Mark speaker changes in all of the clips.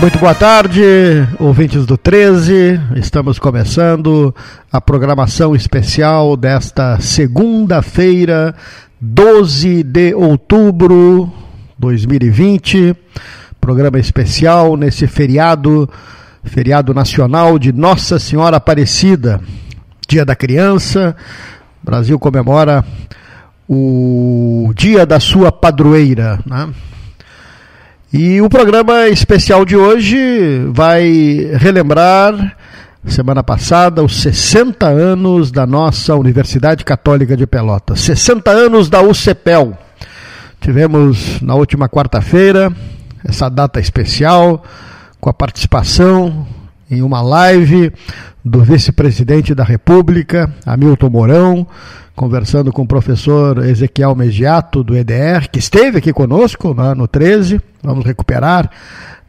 Speaker 1: Muito boa tarde, ouvintes do 13. Estamos começando a programação especial desta segunda-feira, 12 de outubro de 2020. Programa especial nesse feriado, feriado nacional de Nossa Senhora Aparecida, Dia da Criança. O Brasil comemora o dia da sua padroeira, né? E o programa especial de hoje vai relembrar, semana passada, os 60 anos da nossa Universidade Católica de Pelotas. 60 anos da UCPEL. Tivemos na última quarta-feira essa data especial com a participação em uma live do vice-presidente da República, Hamilton Mourão, conversando com o professor Ezequiel Mediato, do EDR, que esteve aqui conosco né, no 13. Vamos recuperar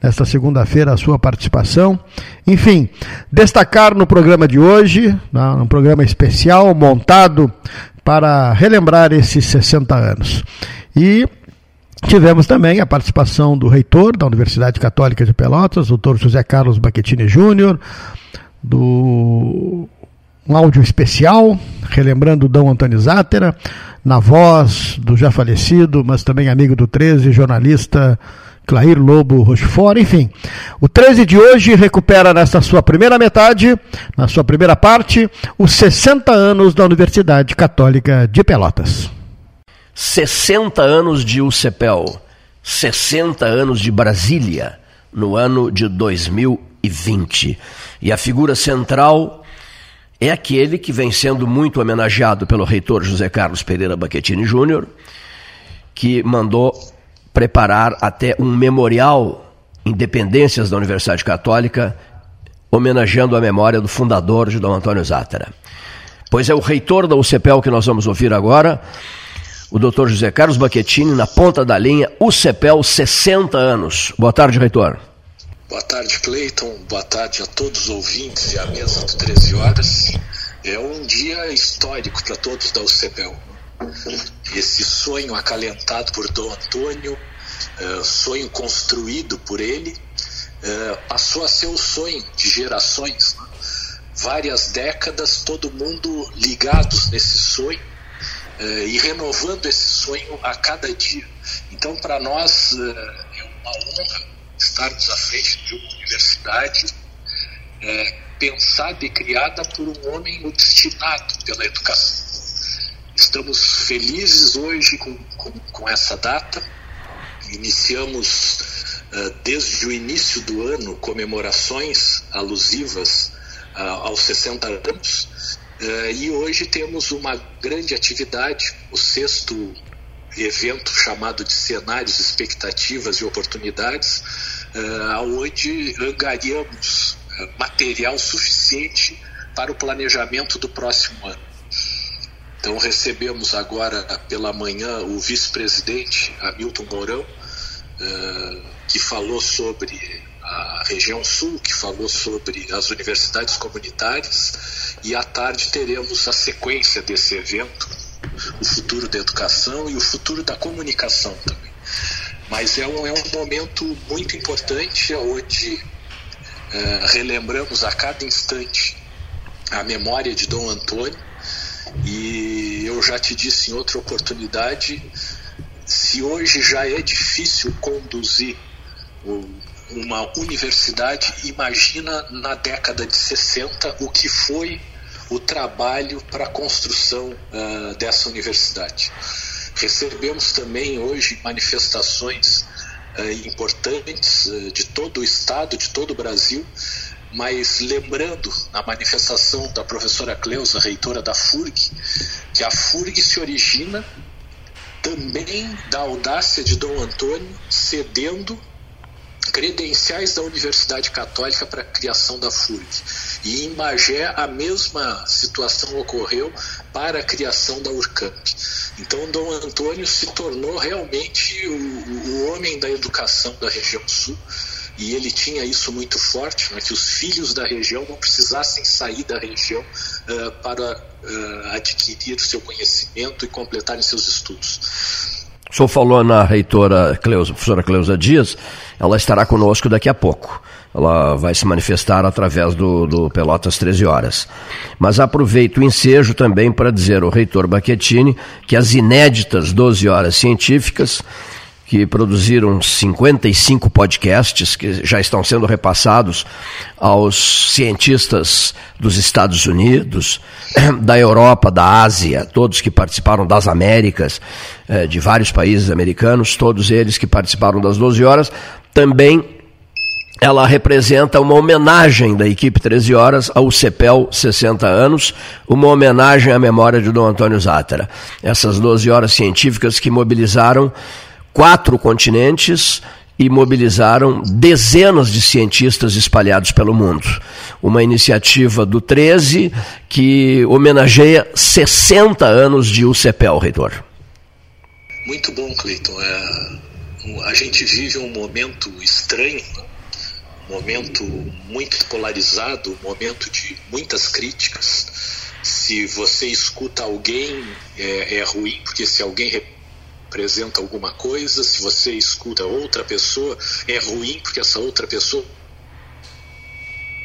Speaker 1: nesta segunda-feira a sua participação. Enfim, destacar no programa de hoje, né, um programa especial montado para relembrar esses 60 anos. E Tivemos também a participação do reitor da Universidade Católica de Pelotas, doutor José Carlos Baquetini Júnior, do um áudio especial, relembrando o Dom Antônio Zátera, na voz do já falecido, mas também amigo do 13, jornalista Clair Lobo Rochefort, enfim. O 13 de hoje recupera nessa sua primeira metade, na sua primeira parte, os 60 anos da Universidade Católica de Pelotas.
Speaker 2: 60 anos de UCPEL, 60 anos de Brasília, no ano de 2020. E a figura central é aquele que vem sendo muito homenageado pelo reitor José Carlos Pereira Baquetini Júnior, que mandou preparar até um memorial Independências da Universidade Católica, homenageando a memória do fundador de Dom Antônio Zátera. Pois é o reitor da UCPEL que nós vamos ouvir agora, o doutor José Carlos Baquetini, na ponta da linha, UCPEL 60 anos. Boa tarde, reitor.
Speaker 3: Boa tarde, Cleiton. Boa tarde a todos os ouvintes e à mesa do 13 horas. É um dia histórico para todos da UCPEL. Esse sonho acalentado por Dom Antônio, uh, sonho construído por ele, uh, passou a ser o sonho de gerações. Né? Várias décadas, todo mundo ligados nesse sonho uh, e renovando esse sonho a cada dia. Então, para nós, é uma honra estarmos à frente de uma universidade é, pensada e criada por um homem obstinado pela educação. Estamos felizes hoje com, com, com essa data. Iniciamos uh, desde o início do ano comemorações alusivas uh, aos 60 anos. Uh, e hoje temos uma grande atividade, o sexto evento chamado de Cenários, Expectativas e Oportunidades, onde angariamos uh, material suficiente para o planejamento do próximo ano. Então recebemos agora pela manhã o vice-presidente Hamilton Mourão, uh, que falou sobre a região sul, que falou sobre as universidades comunitárias, e à tarde teremos a sequência desse evento, o futuro da educação e o futuro da comunicação também. Mas é um, é um momento muito importante onde é, relembramos a cada instante a memória de Dom Antônio e eu já te disse em outra oportunidade se hoje já é difícil conduzir uma universidade, imagina na década de 60 o que foi o trabalho para a construção uh, dessa universidade. Recebemos também hoje manifestações uh, importantes uh, de todo o estado, de todo o Brasil, mas lembrando na manifestação da professora Cleusa, reitora da FURG, que a FURG se origina também da audácia de Dom Antônio cedendo credenciais da Universidade Católica para a criação da FURG. E em Magé a mesma situação ocorreu para a criação da URCAMP. Então Dom Antônio se tornou realmente o, o homem da educação da região sul e ele tinha isso muito forte, né, que os filhos da região não precisassem sair da região uh, para uh, adquirir seu conhecimento e completarem seus estudos.
Speaker 2: O senhor falou na reitora Cleusa, professora Cleusa Dias, ela estará conosco daqui a pouco. Ela vai se manifestar através do, do Pelotas 13 horas. Mas aproveito o ensejo também para dizer ao reitor Baquetini que as inéditas 12 horas científicas que produziram 55 podcasts que já estão sendo repassados aos cientistas dos Estados Unidos, da Europa, da Ásia, todos que participaram das Américas, eh, de vários países americanos, todos eles que participaram das 12 horas, também ela representa uma homenagem da equipe 13 horas ao CEPEL 60 anos, uma homenagem à memória de Dom Antônio Zátera. Essas 12 horas científicas que mobilizaram quatro continentes e mobilizaram dezenas de cientistas espalhados pelo mundo. Uma iniciativa do 13 que homenageia 60 anos de UCPEL, reitor.
Speaker 3: Muito bom, Cleiton. É, a gente vive um momento estranho, momento muito polarizado, momento de muitas críticas. Se você escuta alguém, é, é ruim, porque se alguém representa alguma coisa, se você escuta outra pessoa, é ruim porque essa outra pessoa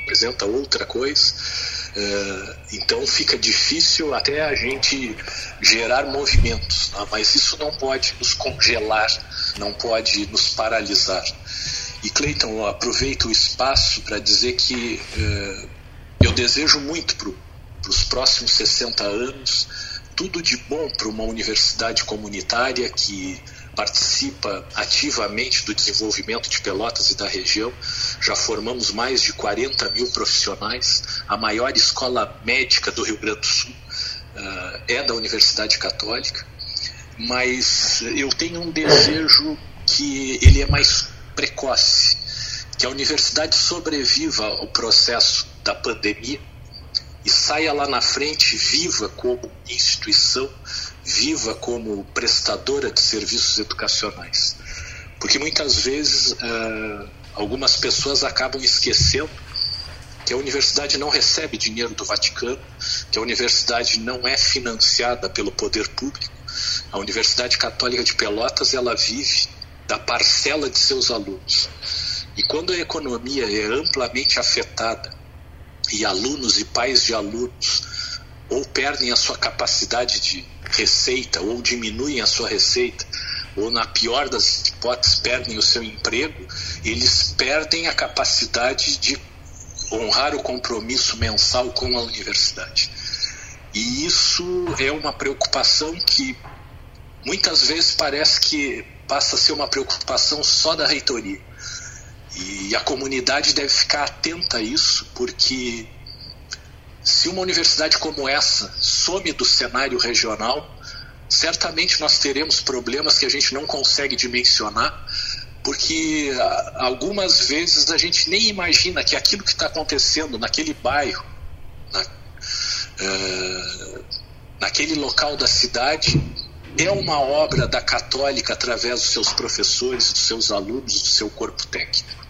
Speaker 3: representa outra coisa. Uh, então fica difícil até a gente gerar movimentos, né? mas isso não pode nos congelar, não pode nos paralisar. E Cleiton, aproveito o espaço para dizer que uh, eu desejo muito para os próximos 60 anos tudo de bom para uma universidade comunitária que participa ativamente do desenvolvimento de Pelotas e da região. Já formamos mais de 40 mil profissionais. A maior escola médica do Rio Grande do Sul uh, é da Universidade Católica. Mas eu tenho um desejo que ele é mais precoce, que a universidade sobreviva ao processo da pandemia e saia lá na frente viva como instituição, viva como prestadora de serviços educacionais. Porque muitas vezes uh, algumas pessoas acabam esquecendo que a universidade não recebe dinheiro do Vaticano, que a universidade não é financiada pelo poder público. A Universidade Católica de Pelotas ela vive da parcela de seus alunos. E quando a economia é amplamente afetada e alunos e pais de alunos ou perdem a sua capacidade de receita ou diminuem a sua receita ou na pior das hipóteses perdem o seu emprego, eles perdem a capacidade de honrar o compromisso mensal com a universidade. E isso é uma preocupação que muitas vezes parece que passa a ser uma preocupação só da reitoria. E a comunidade deve ficar atenta a isso, porque se uma universidade como essa some do cenário regional, certamente nós teremos problemas que a gente não consegue dimensionar, porque ah, algumas vezes a gente nem imagina que aquilo que está acontecendo naquele bairro, na, uh, naquele local da cidade, é uma obra da Católica através dos seus professores, dos seus alunos, do seu corpo técnico.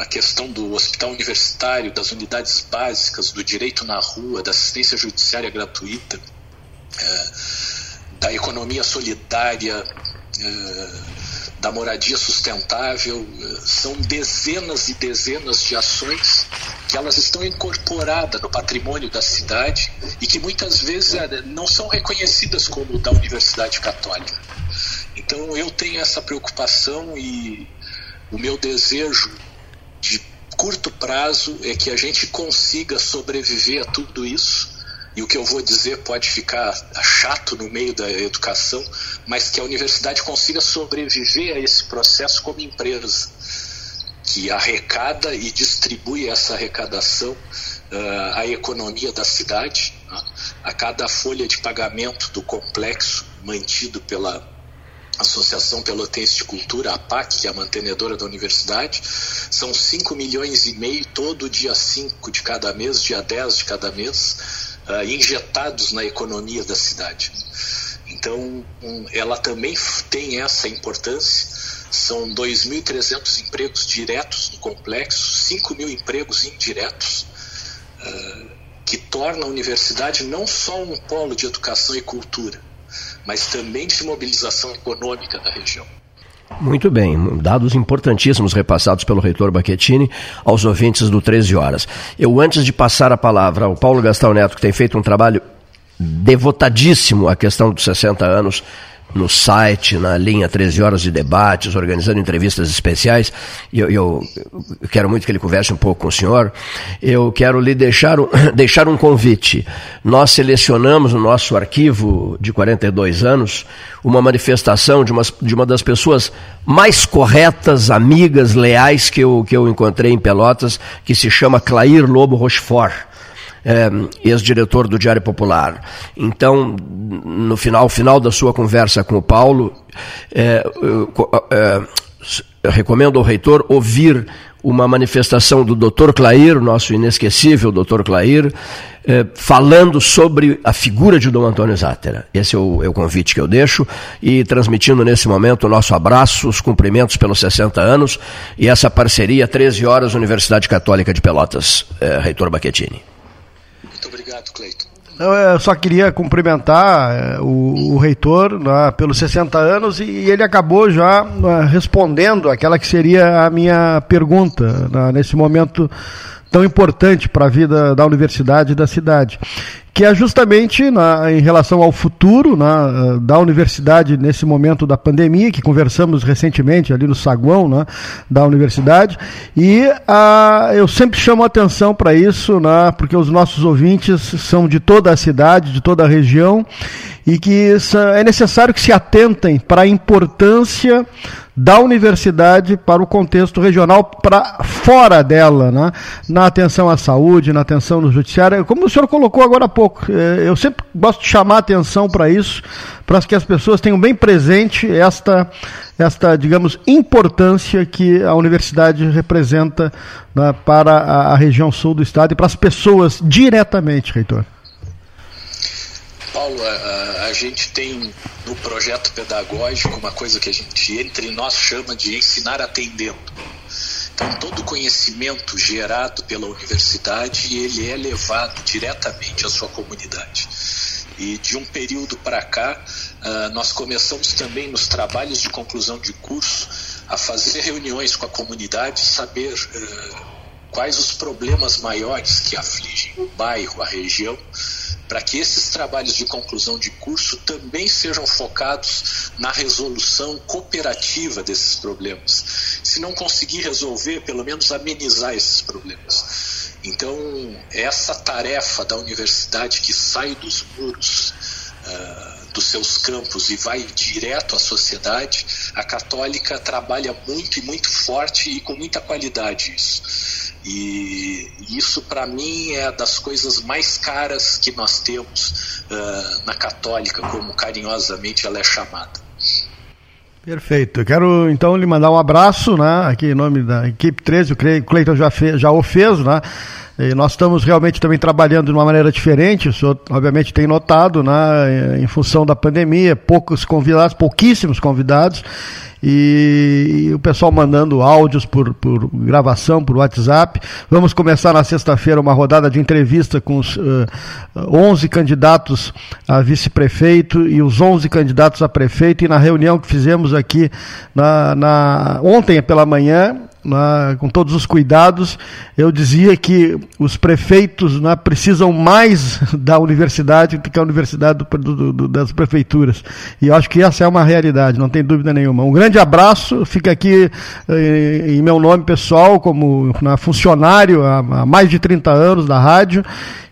Speaker 3: A questão do hospital universitário, das unidades básicas, do direito na rua, da assistência judiciária gratuita, é, da economia solidária, é, da moradia sustentável, é, são dezenas e dezenas de ações que elas estão incorporadas no patrimônio da cidade e que muitas vezes não são reconhecidas como da Universidade Católica. Então eu tenho essa preocupação e o meu desejo de curto prazo é que a gente consiga sobreviver a tudo isso. E o que eu vou dizer pode ficar chato no meio da educação, mas que a universidade consiga sobreviver a esse processo como empresa, que arrecada e distribui essa arrecadação uh, à economia da cidade, uh, a cada folha de pagamento do complexo mantido pela Associação Pelotense de Cultura, a APAC, que é a mantenedora da universidade, são 5 milhões e meio todo dia 5 de cada mês, dia 10 de cada mês, uh, injetados na economia da cidade. Então, um, ela também tem essa importância. São 2.300 empregos diretos no complexo, 5 mil empregos indiretos, uh, que torna a universidade não só um polo de educação e cultura, mas também de mobilização econômica da região.
Speaker 2: Muito bem, dados importantíssimos repassados pelo reitor Baquetini aos ouvintes do 13 Horas. Eu, antes de passar a palavra ao Paulo Gastão Neto, que tem feito um trabalho devotadíssimo à questão dos 60 anos, no site, na linha 13 horas de debates, organizando entrevistas especiais. E eu, eu, eu, quero muito que ele converse um pouco com o senhor. Eu quero lhe deixar um, deixar um convite. Nós selecionamos no nosso arquivo de 42 anos uma manifestação de uma, de uma das pessoas mais corretas, amigas, leais que eu, que eu encontrei em Pelotas, que se chama Clair Lobo Rochefort é, ex-diretor do Diário Popular. Então, no final, final da sua conversa com o Paulo, é, é, recomendo ao reitor ouvir uma manifestação do Dr. Clair, nosso inesquecível Dr. Clair, eh, falando sobre a figura de Dom Antônio Zátera. Esse é o, é o, convite que eu deixo e transmitindo nesse momento o nosso abraço, os cumprimentos pelos 60 anos e essa parceria 13 horas Universidade Católica de Pelotas, eh, Reitor Baquetini.
Speaker 3: Obrigado, Cleiton.
Speaker 1: Eu só queria cumprimentar eh, o, o reitor né, pelos 60 anos e, e ele acabou já né, respondendo aquela que seria a minha pergunta né, nesse momento tão importante para a vida da universidade e da cidade que é justamente na, em relação ao futuro na, da universidade nesse momento da pandemia, que conversamos recentemente ali no saguão né, da universidade, e a, eu sempre chamo atenção para isso, né, porque os nossos ouvintes são de toda a cidade, de toda a região, e que é necessário que se atentem para a importância da universidade para o contexto regional, para fora dela, né? na atenção à saúde, na atenção no judiciário. Como o senhor colocou agora há pouco, é, eu sempre gosto de chamar atenção para isso, para que as pessoas tenham bem presente esta, esta digamos, importância que a universidade representa né, para a, a região sul do estado e para as pessoas diretamente, reitor.
Speaker 3: Paulo, a, a, gente tem no projeto pedagógico uma coisa que a gente entre nós chama de ensinar atendendo. Então, todo conhecimento gerado pela universidade, ele é levado diretamente à sua comunidade. E de um período para cá, uh, nós começamos também nos trabalhos de conclusão de curso a fazer reuniões com a comunidade, saber uh, quais os problemas maiores que afligem o bairro, a região, para que esses trabalhos de conclusão de curso também sejam focados na resolução cooperativa desses problemas. Se não conseguir resolver, pelo menos amenizar esses problemas. Então, essa tarefa da universidade que sai dos muros uh, dos seus campos e vai direto à sociedade, a católica trabalha muito e muito forte e com muita qualidade isso. E isso, para mim, é das coisas mais caras que nós temos uh, na Católica, como carinhosamente ela é chamada.
Speaker 1: Perfeito. Eu quero então lhe mandar um abraço, né, aqui em nome da equipe 13, o Cleiton já, fez, já o fez, né? E nós estamos realmente também trabalhando de uma maneira diferente, o senhor obviamente tem notado, né, em função da pandemia, poucos convidados, pouquíssimos convidados, e, e, o pessoal mandando áudios por, por, gravação, por WhatsApp. Vamos começar na sexta-feira uma rodada de entrevista com os uh, eh, 11 candidatos a vice-prefeito e os 11 candidatos a prefeito. E na reunião que fizemos aqui na, na ontem pela manhã, né, com todos os cuidados, eu dizia que os prefeitos né, precisam mais da universidade do que a universidade do, do, do, das prefeituras. E eu acho que essa é uma realidade, não tem dúvida nenhuma. Um grande abraço, fica aqui eh, em meu nome pessoal, como né, funcionário há, há, mais de 30 anos da rádio,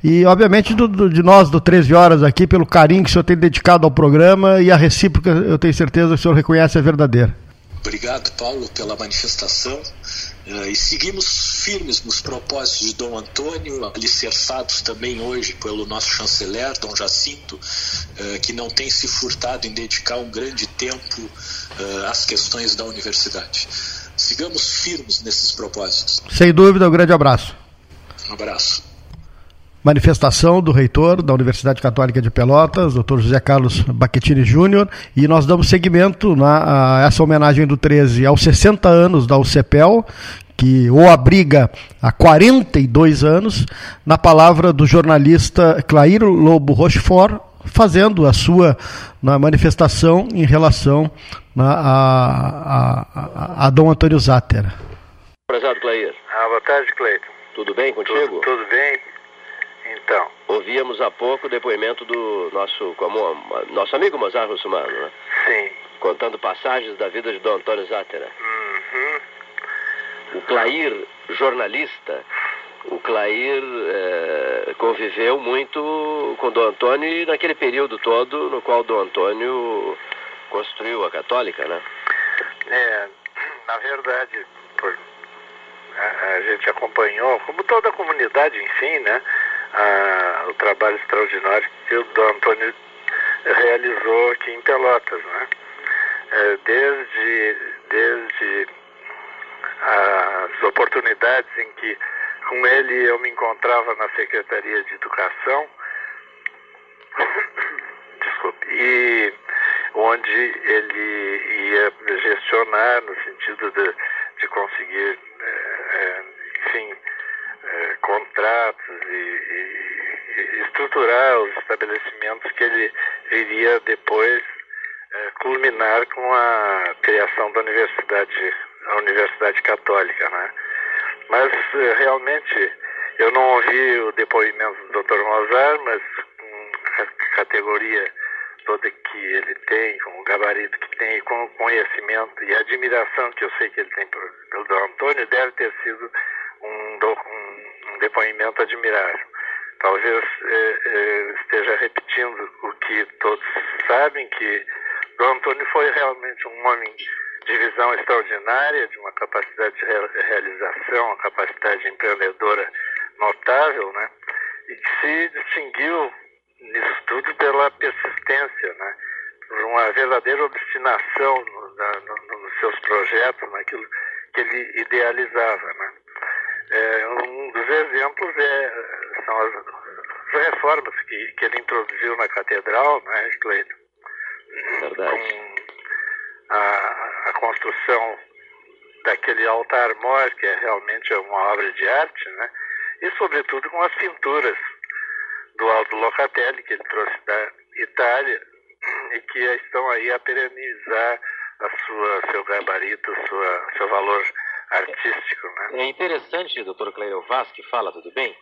Speaker 1: e obviamente de nós do 13 Horas aqui, pelo carinho que o senhor tem dedicado ao programa e a recíproca, eu tenho certeza que o senhor reconhece a verdadeira.
Speaker 3: Obrigado, Paulo, pela manifestação. Uh, e seguimos firmes nos propósitos de Dom Antônio, alicerçados também hoje pelo nosso chanceler, Dom Jacinto, uh, que não tem se furtado em dedicar um grande tempo uh, às questões da universidade. Sigamos firmes nesses propósitos.
Speaker 1: Sem dúvida, um grande abraço.
Speaker 3: Um abraço
Speaker 1: manifestação do reitor da Universidade Católica de Pelotas, Dr. José Carlos Baquetini Júnior, e nós damos seguimento na, a essa homenagem do 13 aos 60 anos da UCPEL, que o abriga há 42 anos, na palavra do jornalista Clairo Lobo Rochefort, fazendo a sua na manifestação em relação na, a, a, a, Dom Antônio Zatter.
Speaker 4: Prezado Clair.
Speaker 5: Ah, boa tarde, Cleiton.
Speaker 4: Tudo bem contigo?
Speaker 5: Tudo, tudo bem. Então.
Speaker 4: Ouvíamos há pouco o depoimento do nosso, nosso amigo Mozart Russumano, né?
Speaker 5: Sim.
Speaker 4: Contando passagens da vida de Dom Antônio Zatter.
Speaker 5: Uhum.
Speaker 4: O Clair, jornalista, o Clair é, conviveu muito com Dom Antônio naquele período todo no qual Dom Antônio construiu a católica, né?
Speaker 5: É, na verdade, por, a, a, gente acompanhou, como toda a comunidade, enfim, né, a, o trabalho extraordinário que o Dom Antônio realizou aqui em Pelotas, né? É, desde, desde as oportunidades em que com ele eu me encontrava na Secretaria de Educação, desculpe, e onde ele ia gestionar no sentido de, de conseguir, é, enfim, é, contratos e, e, estruturar os estabelecimentos que ele viria depois é, culminar com a criação da universidade, a Universidade Católica, né? Mas eh, realmente eu não ouvi o depoimento do Dr. Mozart, mas com a categoria toda que ele tem, com o gabarito que tem, com o conhecimento e a admiração que eu sei que ele tem pelo, Dr. Antônio, deve ter sido um depoimento admirável. Talvez eh, eh, esteja repetindo o que todos sabem, que o Antônio foi realmente um homem de visão extraordinária, de uma capacidade de realização, uma capacidade empreendedora notável, né? E que se distinguiu nisso tudo pela persistência, né? Por uma verdadeira obstinação no, na, no, nos seus projetos, naquilo que ele idealizava, né? É, um dos exemplos é, são as, as reformas que, que ele introduziu na catedral, né, Cleiton?
Speaker 4: Verdade. Com,
Speaker 5: a, a construção daquele altar-mor, que é realmente uma obra de arte, né? e sobretudo com as pinturas do Aldo Locatelli, que ele trouxe da Itália, e que estão aí a perenizar a sua, seu gabarito, sua, seu valor artístico. Né?
Speaker 4: É interessante, doutor Cleio Vaz, que fala, tudo bem?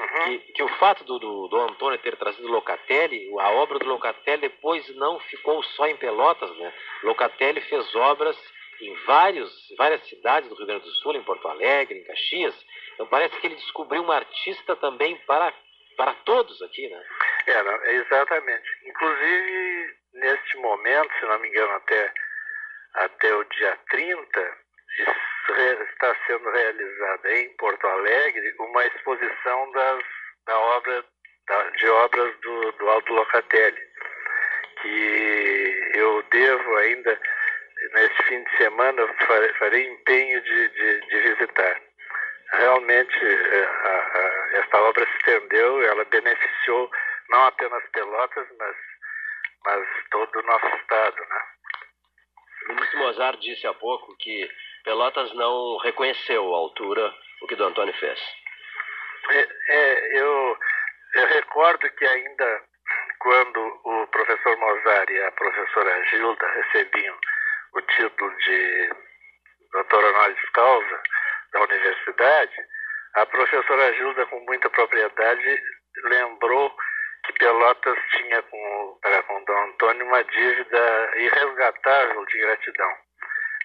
Speaker 5: Uhum.
Speaker 4: Que, que, o fato do, do, do, Antônio ter trazido Locatelli, a obra do Locatelli depois não ficou só em Pelotas, né? Locatelli fez obras em vários, várias cidades do Rio Grande do Sul, em Porto Alegre, em Caxias. Então parece que ele descobriu um artista também para, para todos aqui, né?
Speaker 5: É, não, exatamente. Inclusive, neste momento, se não me engano, até, até o dia 30, está sendo realizada em Porto Alegre uma exposição das, da obra, da, de obras do, do Aldo Locatelli, que eu devo ainda, neste fim de semana, farei empenho de, de, de visitar. Realmente, é, a, a, esta obra se estendeu, ela beneficiou não apenas Pelotas, mas, mas todo o nosso estado, né?
Speaker 4: O ministro Mozart disse há pouco que Pelotas não reconheceu a altura o que o Antônio fez.
Speaker 5: É, é, eu, eu recordo que ainda quando o professor Mozart e a professora Gilda recebiam o título de doutor honoris causa da universidade, a professora Gilda, com muita propriedade, lembrou que Pelotas tinha com, para com Dom Antônio uma dívida irresgatável de gratidão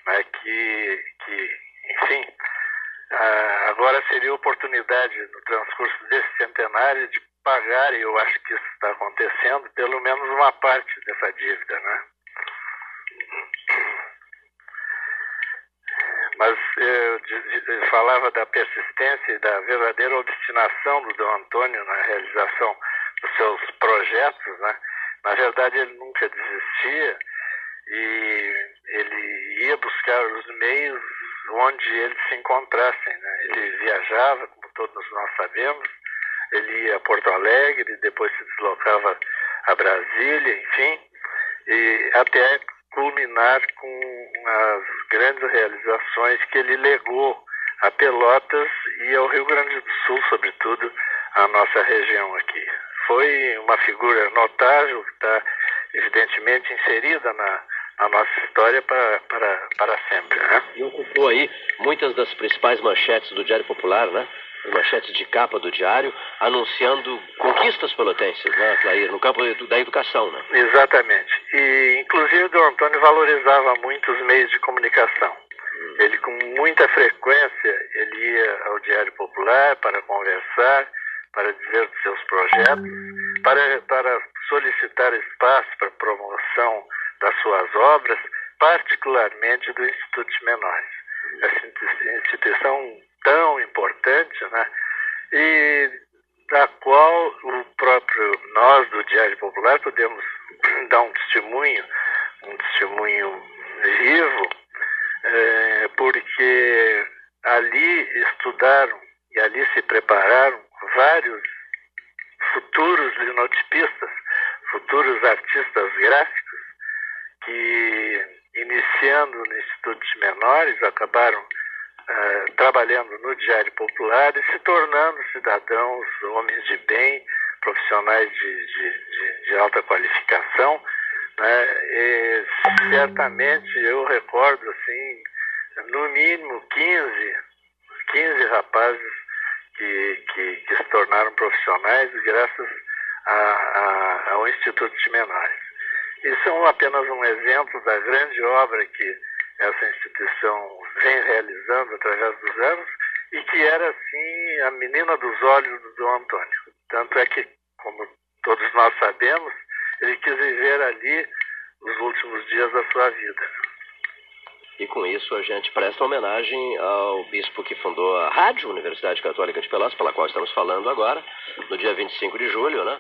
Speaker 5: né, que, que, enfim, uh, agora seria oportunidade no transcurso desse centenário de pagar, e eu acho que isso está acontecendo, pelo menos uma parte dessa dívida, né? Mas eu falava da persistência e da verdadeira obstinação do Dom Antônio na realização dos seus projetos, né? Na verdade, ele nunca desistia e ele ia buscar os meios onde eles se encontrassem. Né? Ele viajava, como todos nós sabemos, ele ia a Porto Alegre, depois se deslocava a Brasília, enfim, e até culminar com as grandes realizações que ele legou a Pelotas e ao Rio Grande do Sul, sobretudo, a nossa região aqui. foi uma figura notável que está evidentemente inserida na, na nossa história para, para, para sempre. Né?
Speaker 4: E ocupou aí muitas das principais manchetes do Diário Popular, né? manchetes de capa do Diário, anunciando conquistas pelotenses, né, Clair, no campo da educação, né?
Speaker 5: Exatamente. E, inclusive, o Antônio valorizava muito os meios de comunicação. Hum. Ele, com muita frequência, ele ia ao Diário Popular para conversar, para dizer dos seus projetos, para, para solicitar espaço para promoção das suas obras, particularmente do Instituto de Menores. Essa instituição tão importante, né? E da qual o próprio nós do Diário Popular podemos dar um testemunho, um testemunho vivo, é, porque ali estudaram e ali se prepararam vários futuros linotipistas, futuros artistas gráficos, que, iniciando no Instituto Menores, acabaram uh, trabalhando no Diário Popular e se tornando cidadãos, homens de bem, profissionais de, de, de, de alta qualificação. Né? E certamente eu recordo, assim, no mínimo 15, 15 rapazes que, que, que se tornaram profissionais graças a, a, ao Instituto de Menores. Isso é apenas um exemplo da grande obra que essa instituição vem realizando através dos anos e que era, assim, a menina dos olhos do Dom Antônio. Tanto é que, como todos nós sabemos, ele quis viver ali os últimos dias da sua vida.
Speaker 4: E com isso a gente presta homenagem ao bispo que fundou a Rádio Universidade Católica de Pelotas, pela qual estamos falando agora, no dia 25 de julho, né?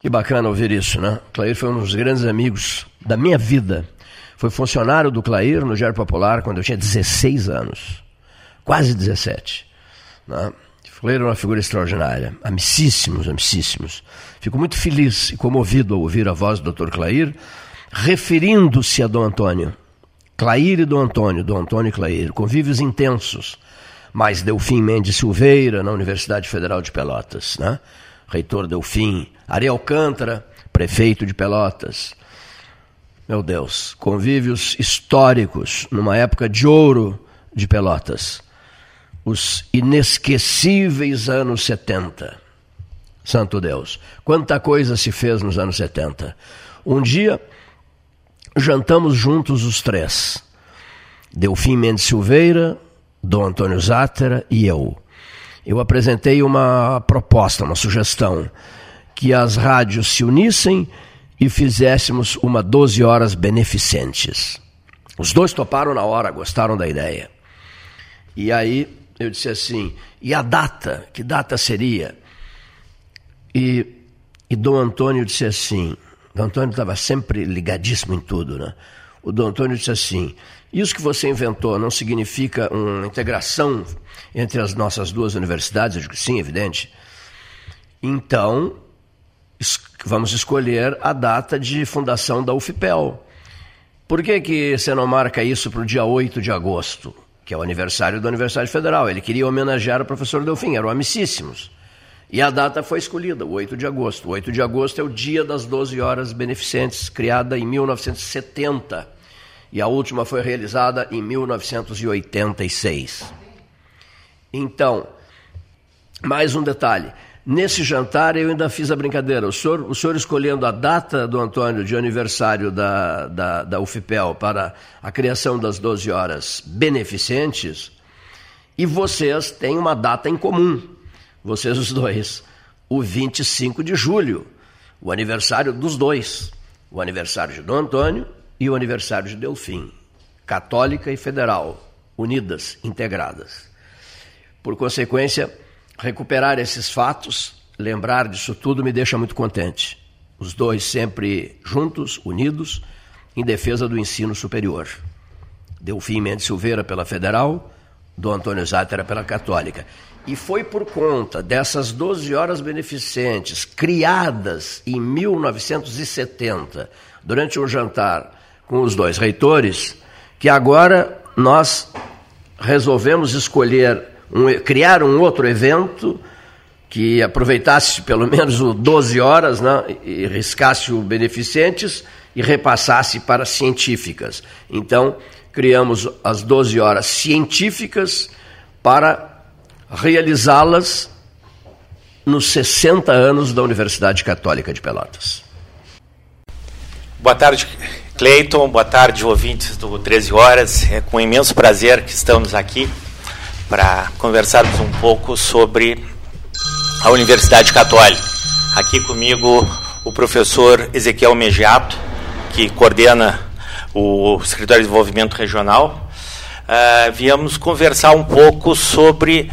Speaker 2: Que bacana ouvir isso, né? Clair foi um dos grandes amigos da minha vida. Foi funcionário do Clair no Diário Popular quando eu tinha 16 anos. Quase 17. Né? Clair era uma figura extraordinária. Amicíssimos, amicíssimos. Fico muito feliz e comovido ao ouvir a voz do Dr. Clair referindo-se a Dom Antônio. Clair e Dom Antônio, Dom Antônio e Clair, convívios intensos. Mais Delfim Mendes Silveira, na Universidade Federal de Pelotas, né? Reitor Delfim. Ariel Alcântara, prefeito de Pelotas. Meu Deus, convívios históricos, numa época de ouro de Pelotas. Os inesquecíveis anos 70. Santo Deus, quanta coisa se fez nos anos 70. Um dia jantamos juntos os três. Delfim Mendes Silveira, Dom Antônio Zátera e eu. Eu apresentei uma proposta, uma sugestão, que as rádios se unissem e fizéssemos uma 12 horas beneficentes. Os dois toparam na hora, gostaram da ideia. E aí eu disse assim: e a data? Que data seria? E, e Dom Antônio disse assim: Dom Antônio estava sempre ligadíssimo em tudo, né? O Dom Antônio disse assim: Isso que você inventou não significa uma integração entre as nossas duas universidades? Eu digo, sim, evidente. Então, vamos escolher a data de fundação da UFPEL. Por que, que você não marca isso para o dia 8 de agosto, que é o aniversário da Universidade Federal? Ele queria homenagear o professor Delfim, eram amicíssimos. E a data foi escolhida, o 8 de agosto. O 8 de agosto é o dia das 12 horas beneficentes, criada em 1970. E a última foi realizada em 1986. Então, mais um detalhe. Nesse jantar eu ainda fiz a brincadeira. O senhor, o senhor escolhendo a data do Antônio de aniversário da, da, da UFPEL para a criação das 12 horas beneficentes, e vocês têm uma data em comum vocês os dois, o 25 de julho, o aniversário dos dois, o aniversário de Dom Antônio e o aniversário de Delfim, católica e federal, unidas, integradas. Por consequência, recuperar esses fatos, lembrar disso tudo me deixa muito contente. Os dois sempre juntos, unidos, em defesa do ensino superior. Delfim Mendes Silveira pela federal, Dom Antônio Zátera pela católica. E foi por conta dessas 12 horas beneficentes, criadas em 1970, durante um jantar com os dois reitores, que agora nós resolvemos escolher, um, criar um outro evento que aproveitasse pelo menos o 12 horas né, e riscasse o beneficentes e repassasse para científicas. Então, criamos as 12 horas científicas para realizá-las nos 60 anos da Universidade Católica de Pelotas.
Speaker 6: Boa tarde, Cleiton. Boa tarde, ouvintes do 13 Horas. É com imenso prazer que estamos aqui para conversarmos um pouco sobre a Universidade Católica. Aqui comigo o professor Ezequiel Megiato, que coordena o Escritório de Desenvolvimento Regional. Uh, viemos conversar um pouco sobre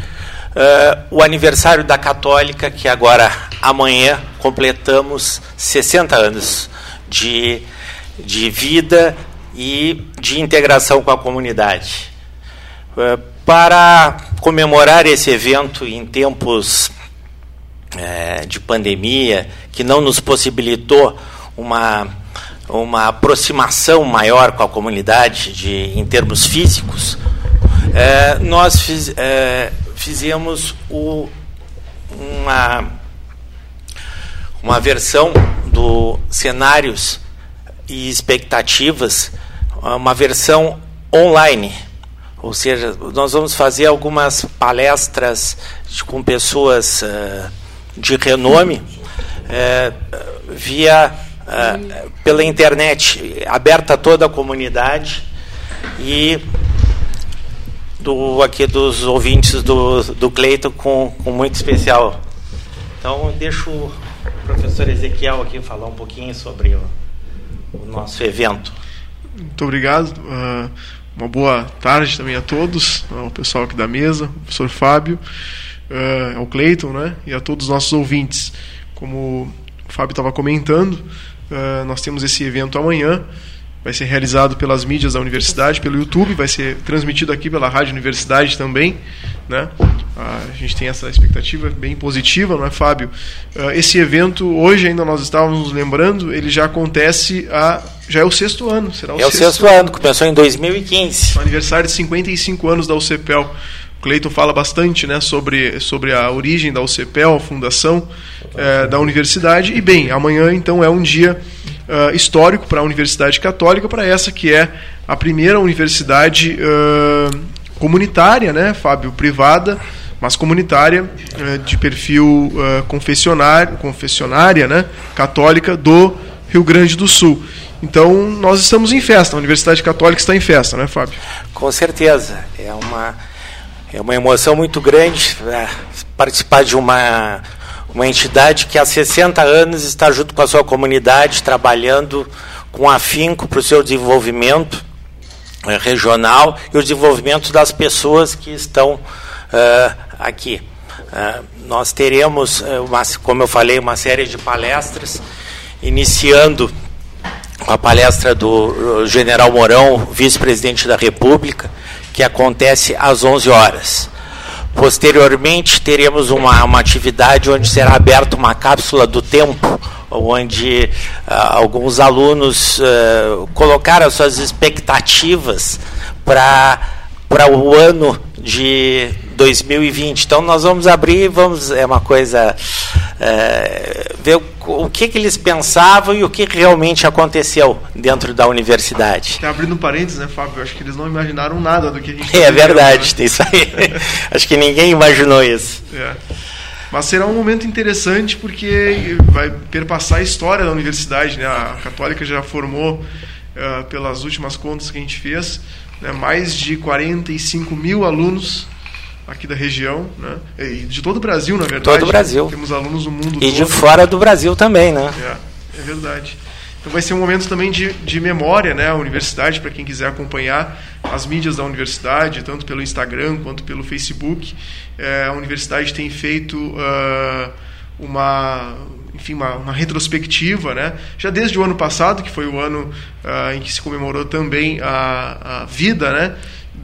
Speaker 6: uh, o aniversário da Católica, que agora, amanhã, completamos 60 anos de, de vida e de integração com a comunidade. Uh, para comemorar esse evento em tempos é, de pandemia, que não nos possibilitou uma, uma aproximação maior com a comunidade de, em termos físicos, é, nós fiz, fizemos o, uma, uma versão do cenários e expectativas, uma versão online. Ou seja, nós vamos fazer algumas palestras com pessoas uh, de renome é, via é, pela internet, aberta a toda a comunidade e do aqui dos ouvintes do, do Cleito com, com muito especial. Então deixo o professor Ezequiel aqui falar um pouquinho sobre o, o nosso evento.
Speaker 7: Muito obrigado. Uh, uma boa tarde também a todos, ao pessoal aqui da mesa, ao professor Fábio uh, ao Cleiton né, e a todos os nossos ouvintes. Como o Fábio estava comentando, uh, nós temos esse evento amanhã. Vai ser realizado pelas mídias da universidade, pelo YouTube, vai ser transmitido aqui pela Rádio Universidade também. Né? A gente tem essa expectativa bem positiva, não é, Fábio? Uh, esse evento, hoje ainda nós estávamos nos lembrando, ele já acontece a. Já é o sexto ano, será o
Speaker 6: É
Speaker 7: sexto
Speaker 6: o sexto ano, começou em 2015.
Speaker 7: O aniversário de 55 anos da UCPEL. Cleiton fala bastante né, sobre, sobre a origem da UCPEL, a fundação é, da universidade. E bem, amanhã então é um dia uh, histórico para a Universidade Católica, para essa que é a primeira universidade uh, comunitária, né, Fábio, privada, mas comunitária, uh, de perfil confessionário, confessionária, né, católica do Rio Grande do Sul. Então, nós estamos em festa, a Universidade Católica está em festa, né, Fábio?
Speaker 6: Com certeza. É uma é uma emoção muito grande né, participar de uma, uma entidade que há 60 anos está junto com a sua comunidade, trabalhando com afinco para o seu desenvolvimento é, regional e o desenvolvimento das pessoas que estão uh, aqui. Uh, nós teremos, uma, como eu falei, uma série de palestras, iniciando com a palestra do general Mourão, vice-presidente da República, que acontece às 11 horas. Posteriormente, teremos uma, uma atividade onde será aberta uma cápsula do tempo, onde uh, alguns alunos uh, colocaram suas expectativas para o ano de 2020. Então nós vamos abrir, vamos é uma coisa é, ver o, o, que, que eles pensavam e o que realmente aconteceu dentro da universidade.
Speaker 7: Tá abrindo parênteses, né, Fábio? Acho que eles não imaginaram nada do que a gente.
Speaker 6: É verdade, né? isso aí. Acho que ninguém imaginou isso.
Speaker 7: É. Mas será um momento interessante porque vai perpassar a história da universidade. Né? A Católica já formou, uh, pelas últimas contas que a gente fez, né, mais de 45 mil alunos aqui da região, né? E de todo o Brasil, na verdade.
Speaker 6: Todo o Brasil.
Speaker 7: Temos alunos do mundo
Speaker 6: e
Speaker 7: todo.
Speaker 6: de fora do Brasil também, né?
Speaker 7: É, é verdade. Então vai ser um momento também de, de memória, né? A universidade, para quem quiser acompanhar as mídias da universidade, tanto pelo Instagram quanto pelo Facebook. É, a universidade tem feito uh, uma enfim, uma, uma, retrospectiva, né? já desde o ano passado, que foi o ano uh, em que se comemorou também a, a vida né?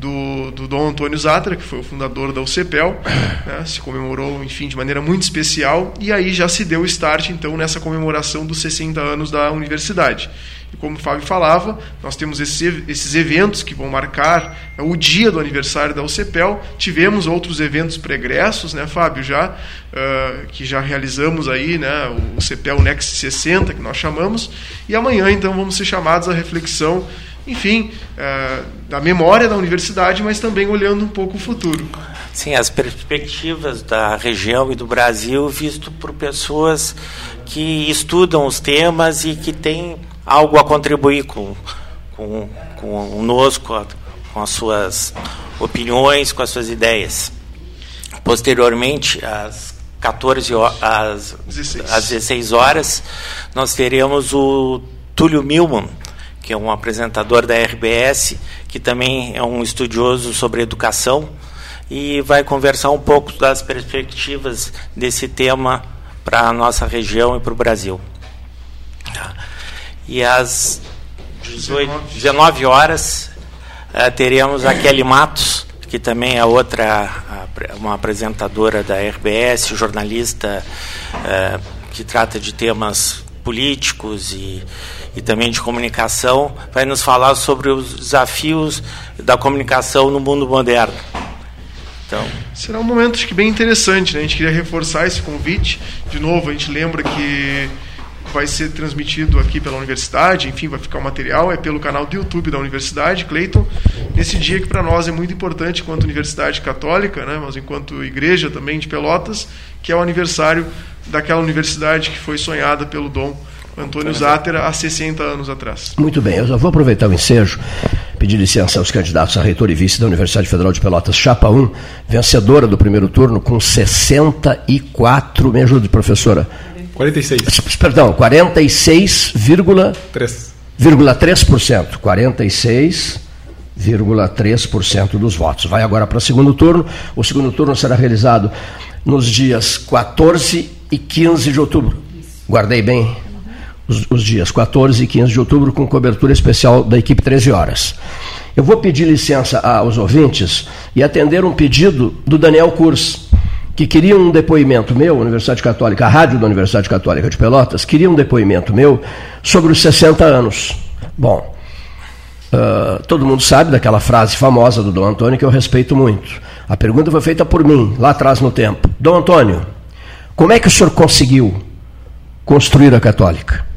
Speaker 7: Do, do Dom Antônio Zatra, que foi o fundador da UCPEL, né, se comemorou, enfim, de maneira muito especial, e aí já se deu o start, então, nessa comemoração dos 60 anos da universidade. E como o Fábio falava, nós temos esses, esses eventos que vão marcar né, o dia do aniversário da UCPEL. Tivemos outros eventos pregressos, né, Fábio, já, uh, que já realizamos aí, né, o CPEL Next 60, que nós chamamos, e amanhã, então, vamos ser chamados à reflexão enfim, é, da memória da universidade, mas também olhando um pouco o futuro.
Speaker 6: Sim, as perspectivas da região e do Brasil visto por pessoas que estudam os temas e que têm algo a contribuir com, com, conosco, com as suas opiniões, com as suas ideias. Posteriormente, às 14 às, 16. às 16 horas, nós teremos o Túlio Milman, que é um apresentador da RBS, que também é um estudioso sobre educação e vai conversar um pouco das perspectivas desse tema para a nossa região e para o Brasil. Tá. E às 18, 19 horas uh, teremos a Kelly Matos, que também é outra, uma apresentadora da RBS, jornalista uh, que trata de temas políticos e e também de comunicação, vai nos falar sobre os desafios da comunicação no mundo moderno.
Speaker 7: Então, será um momento acho que bem interessante, né? A gente queria reforçar esse convite. De novo, a gente lembra que vai ser transmitido aqui pela universidade, enfim, vai ficar o material, é pelo canal do YouTube da universidade, Cleiton, nesse dia que para nós é muito importante enquanto universidade católica, né, mas enquanto igreja também de Pelotas, que é o aniversário daquela universidade que foi sonhada pelo Dom Antônio Zátera há 60 anos atrás.
Speaker 2: Muito bem, eu já vou aproveitar o ensejo, pedir licença aos candidatos a reitor e vice da Universidade Federal de Pelotas, Chapa 1, vencedora do primeiro turno com 64, me ajude, professora.
Speaker 8: 46.
Speaker 2: Perdão, 46,3%. 46,3% dos votos. Vai agora para o segundo turno. O segundo turno será realizado nos dias 14 e 15 de outubro. Guardei bem os, os, dias 14 e 15 de outubro, com cobertura especial da equipe 13 horas. Eu vou pedir licença aos ouvintes e atender um pedido do Daniel Kurs, que queria um depoimento meu, Universidade Católica, a rádio da Universidade Católica de Pelotas, queria um depoimento meu sobre os 60 anos. Bom, uh, todo mundo sabe daquela frase famosa do Dom Antônio que eu respeito muito. A pergunta foi feita por mim, lá atrás no tempo. Dom Antônio, como é que o senhor conseguiu construir a Católica?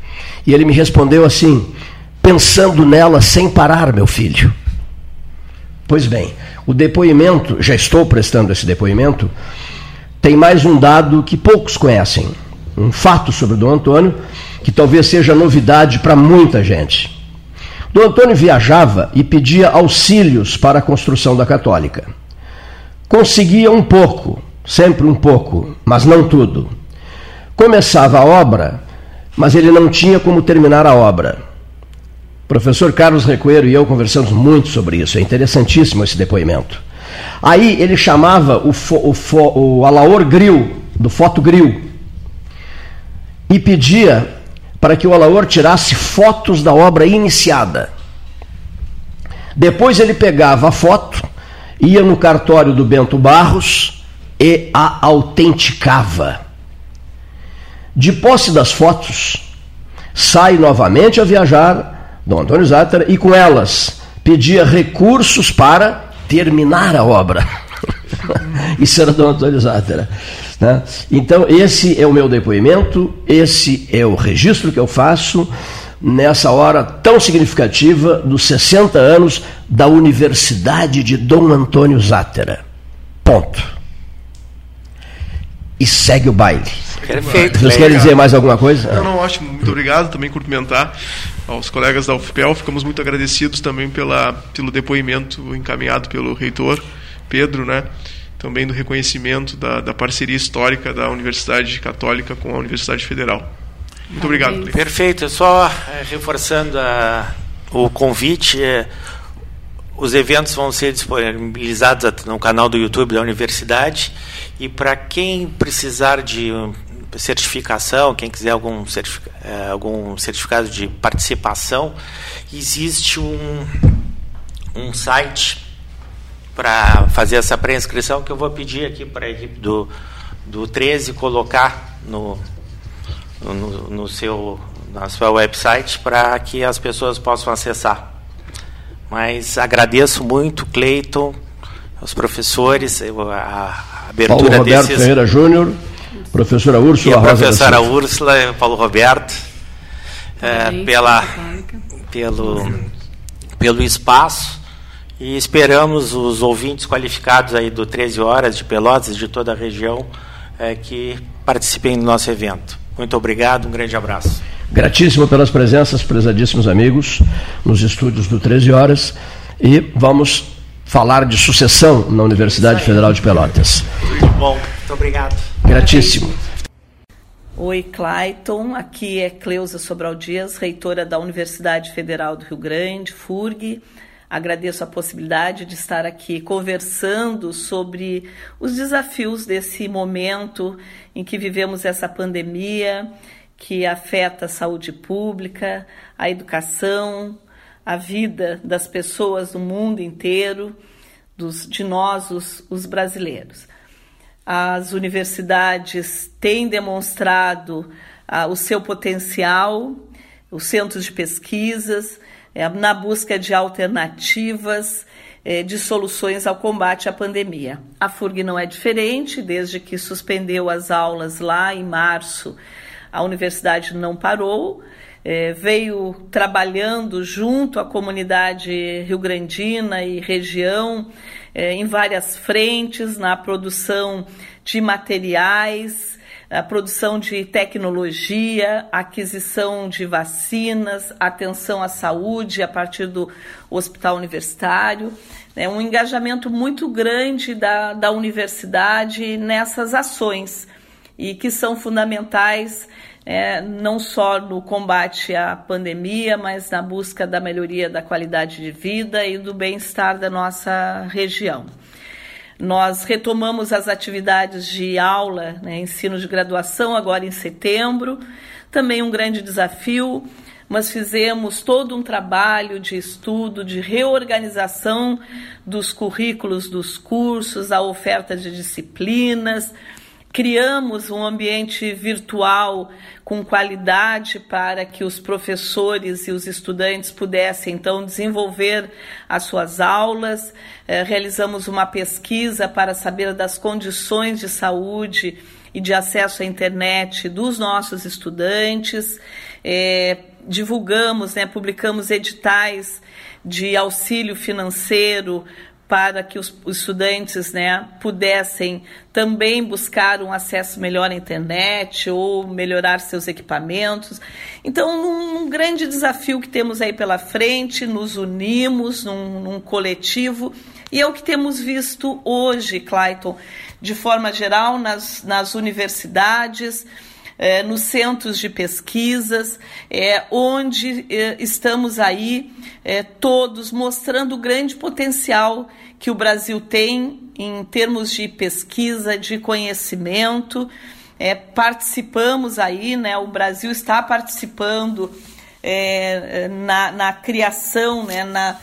Speaker 2: E ele me respondeu assim: pensando nela sem parar, meu filho. Pois bem, o depoimento, já estou prestando esse depoimento, tem mais um dado que poucos conhecem. Um fato sobre o Dom Antônio, que talvez seja novidade para muita gente. Dom Antônio viajava e pedia auxílios para a construção da Católica. Conseguia um pouco, sempre um pouco, mas não tudo. Começava a obra mas ele não tinha como terminar a obra. O professor Carlos Recoeiro e eu conversamos muito sobre isso, é interessantíssimo esse depoimento. Aí ele chamava o, fo, o, fo, o Alaor Grill, do Foto Grill, e pedia para que o Alaor tirasse fotos da obra iniciada. Depois ele pegava a foto, ia no cartório do Bento Barros e a autenticava. De posse das fotos, sai novamente a viajar Dom Antônio Zátera e com elas pedia recursos para terminar a obra. Isso era Dom Antônio Zátera. Né? Então, esse é o meu depoimento, esse é o registro que eu faço nessa hora tão significativa dos 60 anos da Universidade de Dom Antônio Zátera. Ponto. E segue o baile.
Speaker 6: Perfeito.
Speaker 2: Vocês querem dizer mais alguma coisa?
Speaker 7: Não, não, ótimo. Muito obrigado. Também cumprimentar aos colegas da UFPEL. Ficamos muito agradecidos também pela, pelo depoimento encaminhado pelo reitor Pedro, né? Também do reconhecimento da, da parceria histórica da Universidade Católica com a Universidade Federal. Muito obrigado.
Speaker 6: Perfeito. Só é, reforçando a, o convite. É, os eventos vão ser disponibilizados no canal do YouTube da universidade e para quem precisar de certificação, quem quiser algum, certific, é, algum certificado de participação, existe um, um site para fazer essa pré-inscrição, que eu vou pedir aqui para a equipe do, do 13 colocar no, no, no seu, na sua website para que as pessoas possam acessar. Mas agradeço muito, Cleiton, os professores, a abertura
Speaker 8: Paulo Roberto
Speaker 6: desses...
Speaker 8: Ferreira Júnior, professora Úrsula
Speaker 6: e a
Speaker 8: Rosa
Speaker 6: professora
Speaker 8: Silva.
Speaker 6: Úrsula, Paulo Roberto, é, pela, pelo, pelo espaço e esperamos os ouvintes qualificados aí do 13 Horas de Pelotas, de toda a região, é, que participem do nosso evento. Muito obrigado, um grande abraço.
Speaker 8: Gratíssimo pelas presenças, prezadíssimos amigos, nos estúdios do 13 Horas. E vamos falar de sucessão na Universidade Federal de Pelotas.
Speaker 6: Muito bom, muito obrigado.
Speaker 8: Gratíssimo.
Speaker 9: Oi, Clayton. Aqui é Cleusa Sobral Dias, reitora da Universidade Federal do Rio Grande, FURG. Agradeço a possibilidade de estar aqui conversando sobre os desafios desse momento em que vivemos essa pandemia que afeta a saúde pública, a educação, a vida das pessoas do mundo inteiro, dos, de nós, os, os brasileiros. As universidades têm demonstrado ah, o seu potencial, os centros de pesquisas, é, na busca de alternativas, é, de soluções ao combate à pandemia. A FURG não é diferente, desde que suspendeu as aulas lá em março, a universidade não parou, é, veio trabalhando junto à comunidade rio-grandina e região é, em várias frentes na produção de materiais, a produção de tecnologia, aquisição de vacinas, atenção à saúde a partir do hospital universitário. É um engajamento muito grande da, da universidade nessas ações e que são fundamentais é, não só no combate à pandemia, mas na busca da melhoria da qualidade de vida e do bem-estar da nossa região. Nós retomamos as atividades de aula, né, ensino de graduação, agora em setembro. Também um grande desafio, mas fizemos todo um trabalho de estudo, de reorganização dos currículos dos cursos, a oferta de disciplinas. Criamos um ambiente virtual com qualidade para que os professores e os estudantes pudessem então desenvolver as suas aulas. Eh, realizamos uma pesquisa para saber das condições de saúde e de acesso à internet dos nossos estudantes. Eh, divulgamos, né, publicamos editais de auxílio financeiro para que os, estudantes né, pudessem também buscar um acesso melhor à internet ou melhorar seus equipamentos. Então, um, um grande desafio que temos aí pela frente, nos unimos num, num coletivo e é o que temos visto hoje, Clayton, de forma geral, nas, nas universidades. É, nos centros de pesquisas, é, onde é, estamos aí é, todos mostrando o grande potencial que o Brasil tem em termos de pesquisa, de conhecimento. É, participamos aí, né, o Brasil está participando é, na, na, criação, né, na,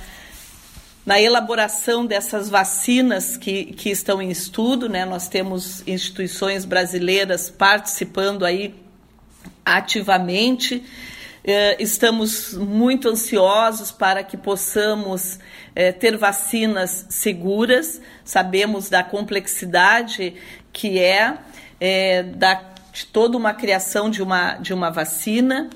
Speaker 9: na elaboração dessas vacinas que, que estão em estudo. Né, nós temos instituições brasileiras participando aí ativamente. Estamos muito ansiosos para que possamos ter vacinas seguras. Sabemos da complexidade que é, é da, de toda uma criação de uma, de uma vacina.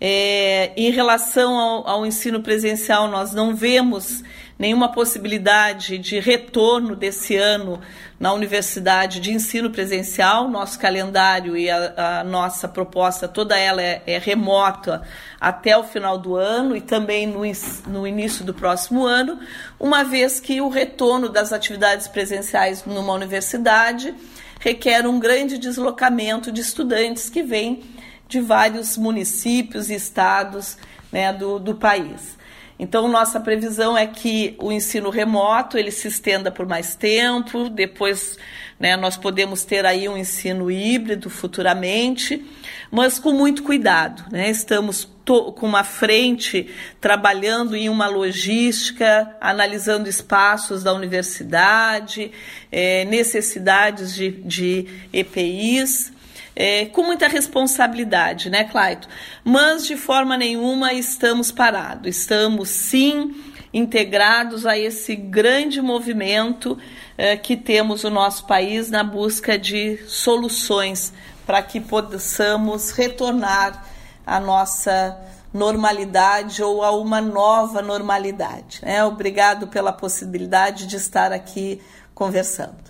Speaker 9: É, em relação ao, ao, ensino presencial, nós não vemos nenhuma possibilidade de retorno desse ano na universidade de ensino presencial. Nosso calendário e a, a nossa proposta, toda ela é, é, remota até o final do ano e também no, no início do próximo ano, uma vez que o retorno das atividades presenciais numa universidade requer um grande deslocamento de estudantes que vêm de vários municípios e estados né, do, do país. Então, nossa previsão é que o ensino remoto ele se estenda por mais tempo, depois né, nós podemos ter aí um ensino híbrido futuramente, mas com muito cuidado. Né? Estamos com uma frente trabalhando em uma logística, analisando espaços da universidade, é, necessidades de, de EPIs é, com muita responsabilidade, né, Claito? Mas de forma nenhuma estamos parados. Estamos sim integrados a esse grande movimento é, que temos no nosso país na busca de soluções para que possamos retornar à nossa normalidade ou a uma nova normalidade. Né? Obrigado pela possibilidade de estar aqui conversando.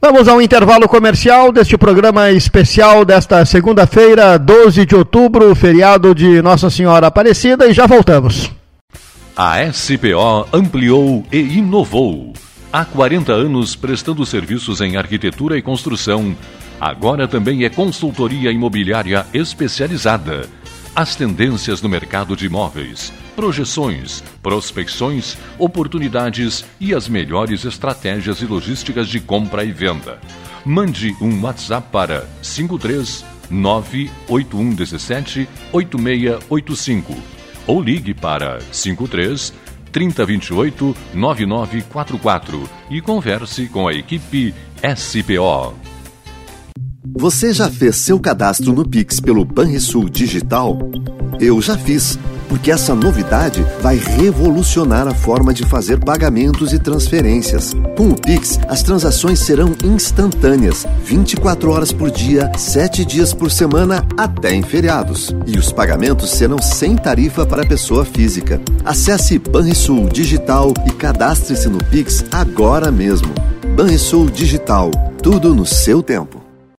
Speaker 1: Vamos ao intervalo comercial deste programa especial desta segunda-feira, 12 de outubro, feriado de Nossa Senhora Aparecida, e já voltamos.
Speaker 10: A SPO ampliou e inovou. Há 40 anos prestando serviços em arquitetura e construção. Agora também é consultoria imobiliária especializada as tendências no mercado de imóveis, projeções, prospecções, oportunidades e as melhores estratégias e logísticas de compra e venda. Mande um WhatsApp para 53 98117 8685 ou ligue para 53 3028 9944 e converse com a equipe SPO.
Speaker 11: Você já fez seu cadastro no Pix pelo Banrisul Digital? Eu já fiz, porque essa novidade vai revolucionar a forma de fazer pagamentos e transferências. Com o Pix, as transações serão instantâneas, 24 horas por dia, 7 dias por semana, até em feriados. E os pagamentos serão sem tarifa para pessoa física. Acesse Banrisul Digital e cadastre-se no Pix agora mesmo. Banrisul Digital, tudo no seu tempo.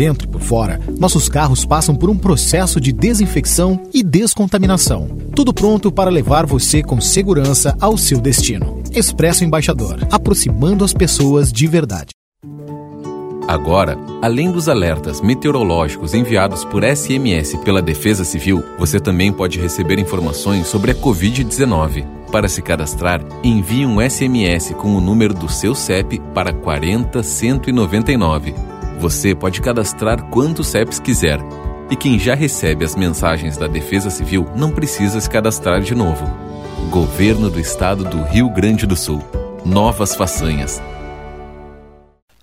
Speaker 12: Dentro e por fora, nossos carros passam por um processo de desinfecção e descontaminação. Tudo pronto para levar você com segurança ao seu destino. Expresso Embaixador, aproximando as pessoas de verdade.
Speaker 13: Agora, além dos alertas meteorológicos enviados por SMS pela Defesa Civil, você também pode receber informações sobre a Covid-19. Para se cadastrar, envie um SMS com o número do seu CEP para 40199. Você pode cadastrar quantos CEPs quiser. E quem já recebe as mensagens da Defesa Civil não precisa se cadastrar de novo. Governo do Estado do Rio Grande do Sul. Novas façanhas.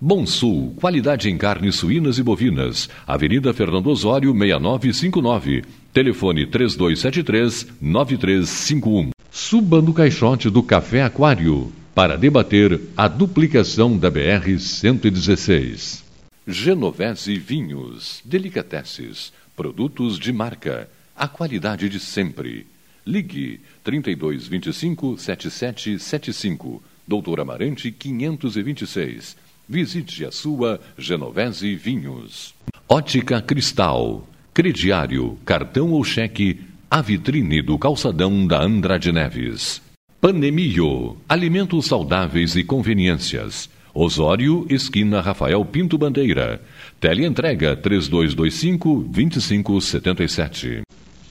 Speaker 10: Bom Sul, qualidade em carnes suínas e bovinas. Avenida Fernando Osório, 6959. Telefone 3273-9351. Suba no caixote do Café Aquário para debater a duplicação da BR-116. Genovese Vinhos, Delicateces, produtos de marca, a qualidade de sempre. Ligue 3225-7775, Doutor Amarante 526. Visite a sua Genovese Vinhos. Ótica Cristal. Crediário, cartão ou cheque, a vitrine do calçadão da Andrade Neves. Panemio, alimentos saudáveis e conveniências. Osório, esquina Rafael Pinto Bandeira. Teleentrega 3225 2577.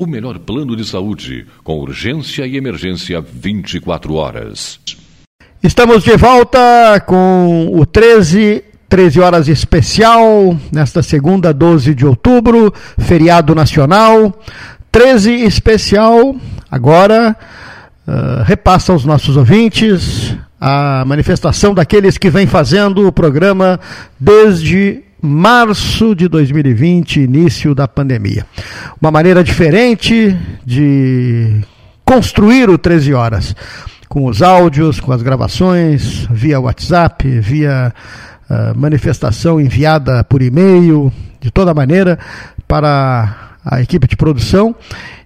Speaker 10: o melhor plano de saúde, com urgência e emergência 24 horas.
Speaker 1: Estamos de volta com o 13 13 horas especial, nesta segunda, 12 de outubro, feriado nacional. 13 especial, agora uh, repassa aos nossos ouvintes a manifestação daqueles que vêm fazendo o programa desde março de 2020, início da pandemia. Uma maneira diferente de construir o 13 horas, com os áudios, com as gravações, via WhatsApp, via uh, manifestação enviada por e-mail, de toda maneira, para a equipe de produção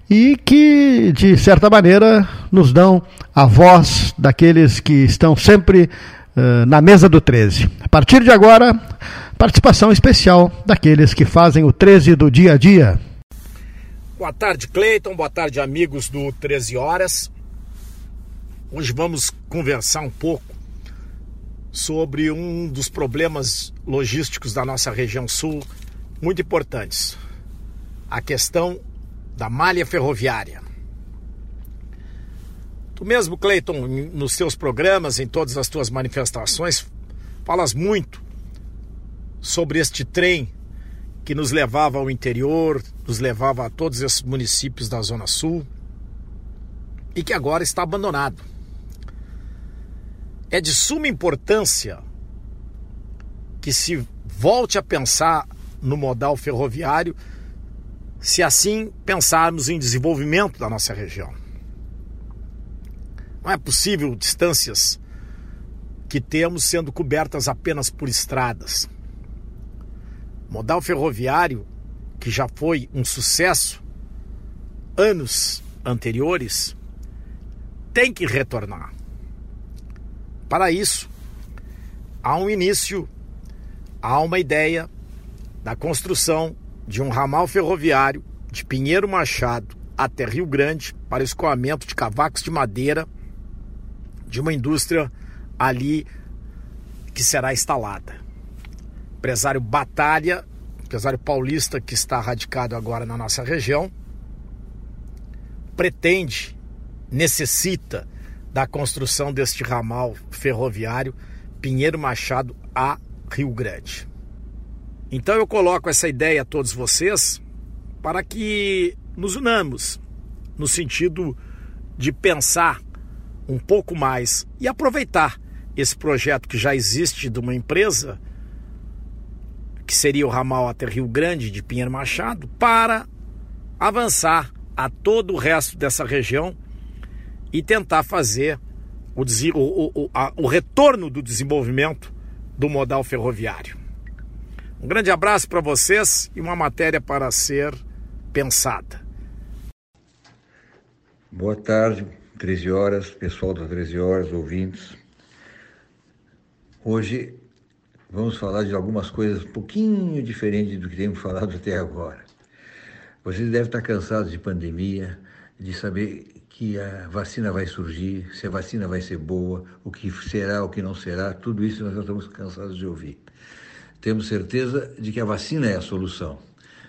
Speaker 1: e que, de certa maneira, nos dão a voz daqueles que estão sempre uh, na mesa do 13. A partir de agora, Participação especial daqueles que fazem o 13 do dia a dia.
Speaker 14: Boa tarde, Cleiton. Boa tarde, amigos do 13 Horas. Hoje vamos conversar um pouco sobre um dos problemas logísticos da nossa região sul muito importantes. A questão da malha ferroviária. Tu mesmo, Cleiton, nos seus programas, em todas as tuas manifestações, falas muito sobre este trem que nos levava ao interior, nos levava a todos esses municípios da Zona Sul e que agora está abandonado. É de suma importância que se volte a pensar no modal ferroviário, se assim pensarmos em desenvolvimento da nossa região. Não é possível distâncias que temos sendo cobertas apenas por estradas. Modal ferroviário, que já foi um sucesso anos anteriores, tem que retornar. Para isso, há um início, há uma ideia da construção de um ramal ferroviário de Pinheiro Machado até Rio Grande para escoamento de cavacos de madeira de uma indústria ali que será instalada empresário Batalha, empresário paulista que está radicado agora na nossa região, pretende, necessita da construção deste ramal ferroviário Pinheiro Machado a Rio Grande. Então eu coloco essa ideia a todos vocês para que nos unamos no sentido de pensar um pouco mais e aproveitar esse projeto que já existe de uma empresa que seria o ramal até Rio Grande de Pinheiro Machado, para avançar a todo o resto dessa região e tentar fazer o, o, o, a, o retorno do desenvolvimento do modal ferroviário. Um grande abraço para vocês e uma matéria para ser
Speaker 15: pensada.
Speaker 16: Boa tarde, 13 horas, pessoal das 13 horas, ouvintes. Hoje vamos falar de algumas coisas um pouquinho diferentes do que temos falado até agora. Vocês devem estar cansados de pandemia, de saber que a vacina vai surgir, se a vacina vai ser boa, o que será, o que não será, tudo isso nós já estamos cansados de ouvir. Temos certeza de que a vacina é a solução.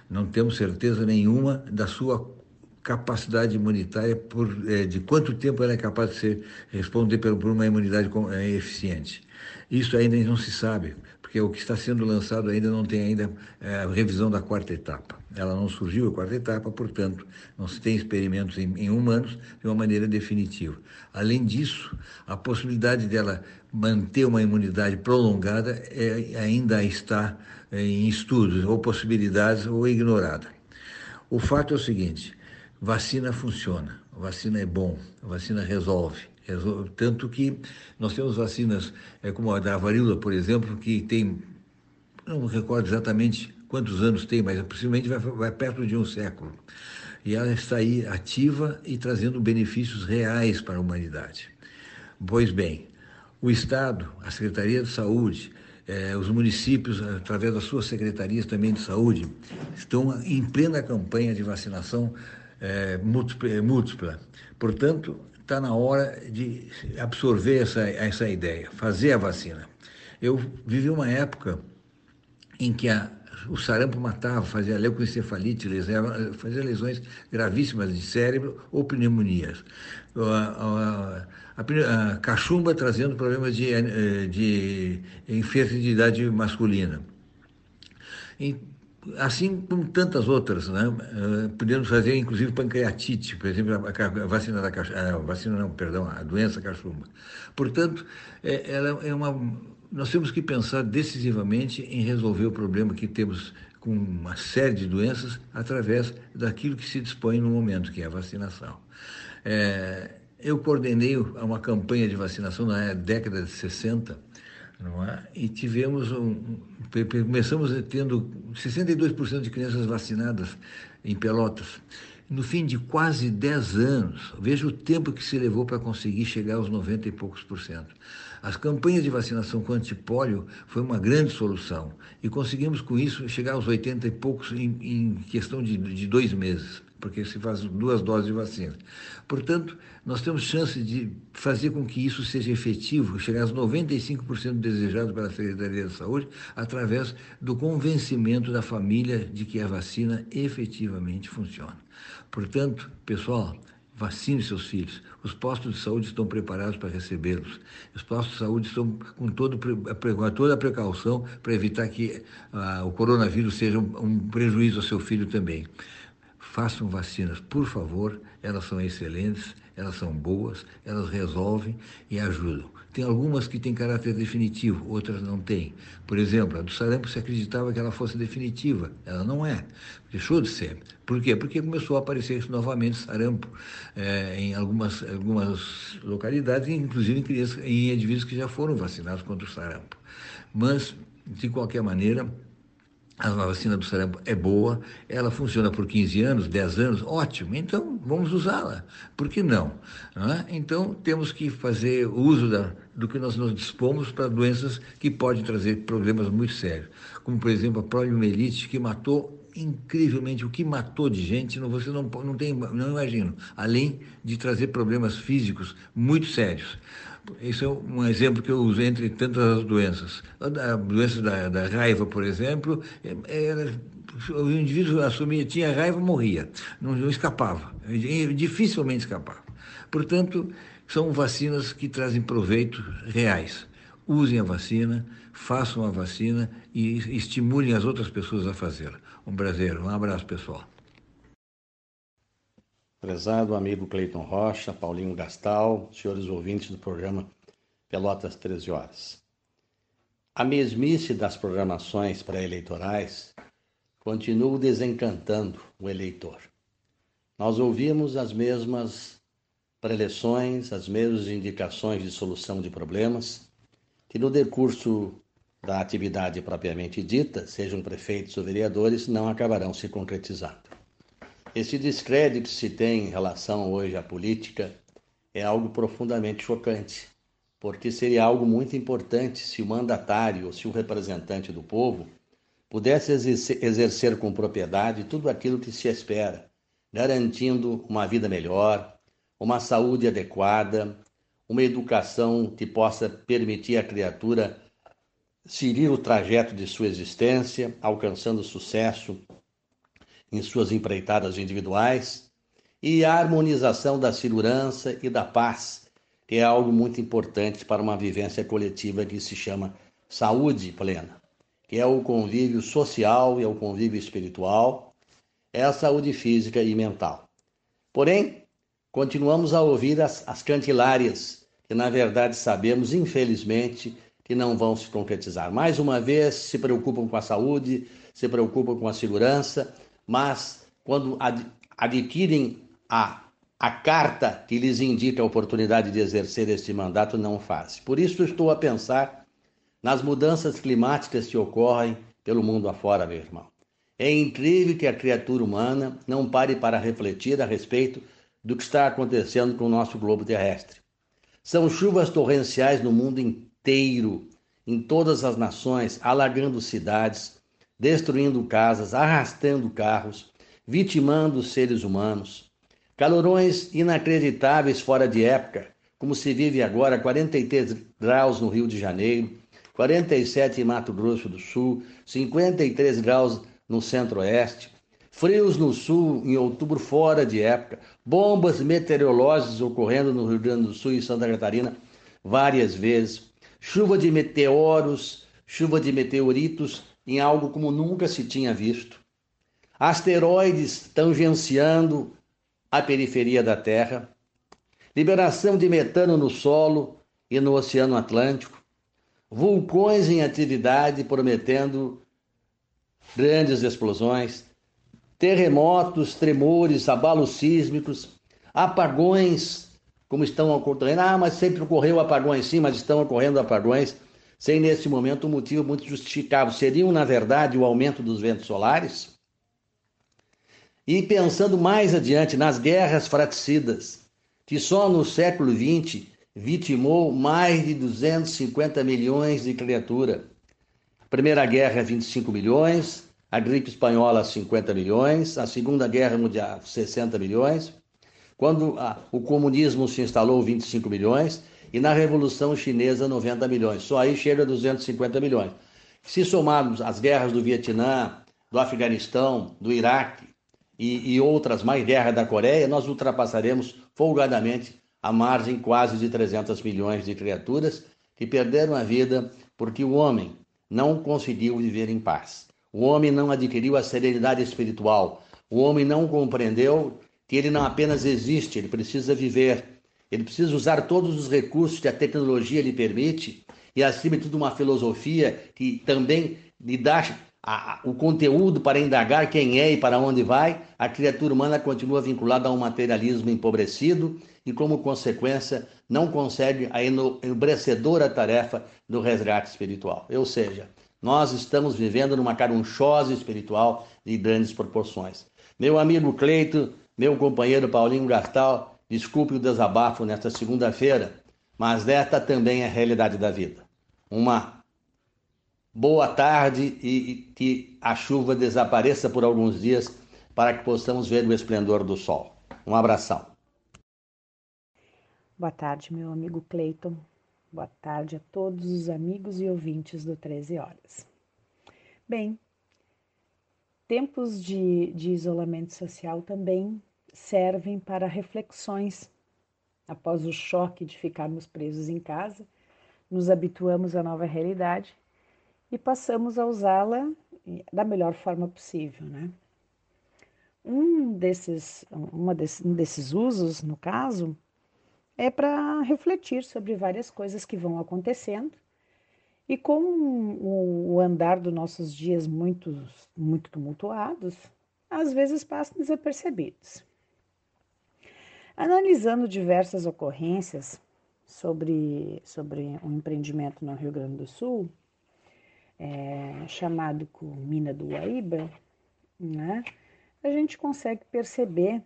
Speaker 16: Não temos certeza nenhuma da sua capacidade imunitária, por, é, de quanto tempo ela é capaz de ser, responder por uma imunidade é, eficiente. Isso ainda não se sabe, porque o que está sendo lançado ainda não tem ainda é, revisão da quarta etapa. Ela não surgiu a quarta etapa, portanto, não se tem experimentos em, em humanos de uma maneira definitiva. Além disso, a possibilidade dela manter uma imunidade prolongada é, ainda está é, em estudos, ou possibilidades, ou ignorada. O fato é o seguinte: vacina funciona, vacina é bom, vacina resolve. Tanto que nós temos vacinas, é, como a da varíola, por exemplo, que tem, não recordo exatamente quantos anos tem, mas possivelmente vai, vai perto de um século. E ela está aí ativa e trazendo benefícios reais para a humanidade. Pois bem, o Estado, a Secretaria de Saúde, eh, os municípios, através das suas secretarias também de saúde, estão em plena campanha de vacinação é, múltipla. Portanto, está na hora de absorver essa, essa ideia, fazer a vacina. Eu vivi uma época em que a, o sarampo matava, fazia leucoencefalite, fazia lesões gravíssimas de cérebro ou pneumonias. A, a, a, a cachumba trazendo problemas de, eh, de infertilidade masculina. Assim como tantas outras, né? Uh, podemos fazer inclusive pancreatite, por exemplo, a, a vacina da cachumba, a vacina não, perdão, a doença cachumba. Portanto, é, ela é uma, nós temos que pensar decisivamente em resolver o problema que temos com uma série de doenças através daquilo que se dispõe no momento, que é a vacinação. É, eu coordenei uma campanha de vacinação na década de 60, não é? E tivemos um, começamos tendo 62% de crianças vacinadas em Pelotas. No fim de quase 10 anos, veja o tempo que se levou para conseguir chegar aos 90 e poucos por cento. As campanhas de vacinação com antipólio foi uma grande solução e conseguimos com isso chegar aos 80 e poucos em, em questão de, de dois meses porque se faz duas doses de vacina. Portanto, nós temos chance de fazer com que isso seja efetivo, chegar aos 95% desejado pela Secretaria de Saúde, através do convencimento da família de que a vacina efetivamente funciona. Portanto, pessoal, Vacine seus filhos. Os postos de saúde estão preparados para recebê-los. Os postos de saúde estão com todo, toda a precaução para evitar que ah, o coronavírus seja um, um prejuízo ao seu filho também façam vacinas, por favor, elas são excelentes, elas são boas, elas resolvem e ajudam. Tem algumas que têm caráter definitivo, outras não têm. Por exemplo, a do sarampo se acreditava que ela fosse definitiva, ela não é, deixou de ser. Por quê? Porque começou a aparecer novamente sarampo é, em algumas, algumas localidades, inclusive em crianças, em indivíduos que já foram vacinados contra o sarampo. Mas, de qualquer maneira, a vacina do sarampo é boa, ela funciona por 15 anos, 10 anos, ótimo, então vamos usá-la. Por que não? não é? Então temos que fazer uso da, do que nós nos dispomos para doenças que podem trazer problemas muito sérios, como por exemplo a poliomielite, que matou incrivelmente o que matou de gente, não, você não, não tem, não imagino, além de trazer problemas físicos muito sérios. Isso é um exemplo que eu uso entre tantas doenças. A doença da, da raiva, por exemplo, é, era, o indivíduo assumia, tinha raiva, morria, não, não escapava, dificilmente escapava. Portanto, são vacinas que trazem proveito reais. Usem a vacina, façam a vacina e estimulem as outras pessoas a fazê-la. Um prazer, um abraço pessoal.
Speaker 17: Prezado amigo Cleiton Rocha, Paulinho Gastal, senhores ouvintes do programa Pelotas 13 Horas. A mesmice das programações pré-eleitorais continua desencantando o eleitor. Nós ouvimos as mesmas preleções, as mesmas indicações de solução de problemas, que no decurso da atividade propriamente dita, sejam prefeitos ou vereadores, não acabarão se concretizando. Esse descrédito que se tem em relação hoje à política é algo profundamente chocante, porque seria algo muito importante se o mandatário ou se o representante do povo pudesse exercer com propriedade tudo aquilo que se espera, garantindo uma vida melhor, uma saúde adequada, uma educação que possa permitir à criatura seguir o trajeto de sua existência, alcançando sucesso em suas empreitadas individuais, e a harmonização da segurança e da paz, que é algo muito importante para uma vivência coletiva que se chama saúde plena, que é o convívio social e é o convívio espiritual, é a saúde física e mental. Porém, continuamos a ouvir as, as cantilárias, que na verdade sabemos, infelizmente, que não vão se concretizar. Mais uma vez, se preocupam com a saúde, se preocupam com a segurança, mas quando ad adquirem a, a carta que lhes indica a oportunidade de exercer este mandato, não fazem. Por isso, estou a pensar nas mudanças climáticas que ocorrem pelo mundo afora, meu irmão. É incrível que a criatura humana não pare para refletir a respeito do que está acontecendo com o nosso globo terrestre. São chuvas torrenciais no mundo inteiro, em todas as nações, alagando cidades, destruindo casas, arrastando carros, vitimando seres humanos. Calorões inacreditáveis fora de época, como se vive agora 43 graus no Rio de Janeiro, 47 em Mato Grosso do Sul, 53 graus no Centro-Oeste, frios no Sul em outubro fora de época, bombas meteorológicas ocorrendo no Rio Grande do Sul e Santa Catarina várias vezes, chuva de meteoros, chuva de meteoritos em algo como nunca se tinha visto. Asteroides tangenciando a periferia da Terra, liberação de metano no solo e no Oceano Atlântico, vulcões em atividade prometendo grandes explosões, terremotos, tremores, abalos sísmicos, apagões, como estão ocorrendo. Ah, mas sempre ocorreu apagões, sim, mas estão ocorrendo apagões sem nesse momento um motivo muito justificável. Seriam, na verdade, o aumento dos ventos solares? E pensando mais adiante nas guerras fratricidas, que só no século XX vitimou mais de 250 milhões de criatura. Primeira Guerra, 25 milhões, a gripe espanhola, 50 milhões, a Segunda Guerra Mundial, 60 milhões, quando a, o comunismo se instalou, 25 milhões, e na Revolução Chinesa, 90 milhões. Só aí chega a 250 milhões. Se somarmos as guerras do Vietnã, do Afeganistão, do Iraque e, e outras mais guerras da Coreia, nós ultrapassaremos folgadamente a margem quase de 300 milhões de criaturas que perderam a vida porque o homem não conseguiu viver em paz. O homem não adquiriu a serenidade espiritual. O homem não compreendeu que ele não apenas existe, ele precisa viver. Ele precisa usar todos os recursos que a tecnologia lhe permite e, acima de tudo, uma filosofia que também lhe dá a, a, o conteúdo para indagar quem é e para onde vai. A criatura humana continua vinculada a um materialismo empobrecido e, como consequência, não consegue a enobrecedora tarefa do resgate espiritual. Ou seja, nós estamos vivendo numa carunchose espiritual de grandes proporções. Meu amigo Cleito, meu companheiro Paulinho Gastal, desculpe o desabafo nesta segunda-feira, mas esta também é a realidade da vida. Uma boa tarde e que a chuva desapareça por alguns dias para que possamos ver o esplendor do sol. Um abração.
Speaker 18: Boa tarde, meu amigo Cleiton. Boa tarde a todos os amigos e ouvintes do 13 Horas. Bem, Tempos de, de isolamento social também servem para reflexões. Após o choque de ficarmos presos em casa, nos habituamos à nova realidade e passamos a usá-la da melhor forma possível, né? Um desses, uma desse, um desses usos, no caso, é para refletir sobre várias coisas que vão acontecendo e com o andar dos nossos dias muito, muito tumultuados, às vezes passam desapercebidos. Analisando diversas ocorrências sobre, sobre um empreendimento no Rio Grande do Sul, é, chamado Mina do Guaíba, né, a gente consegue perceber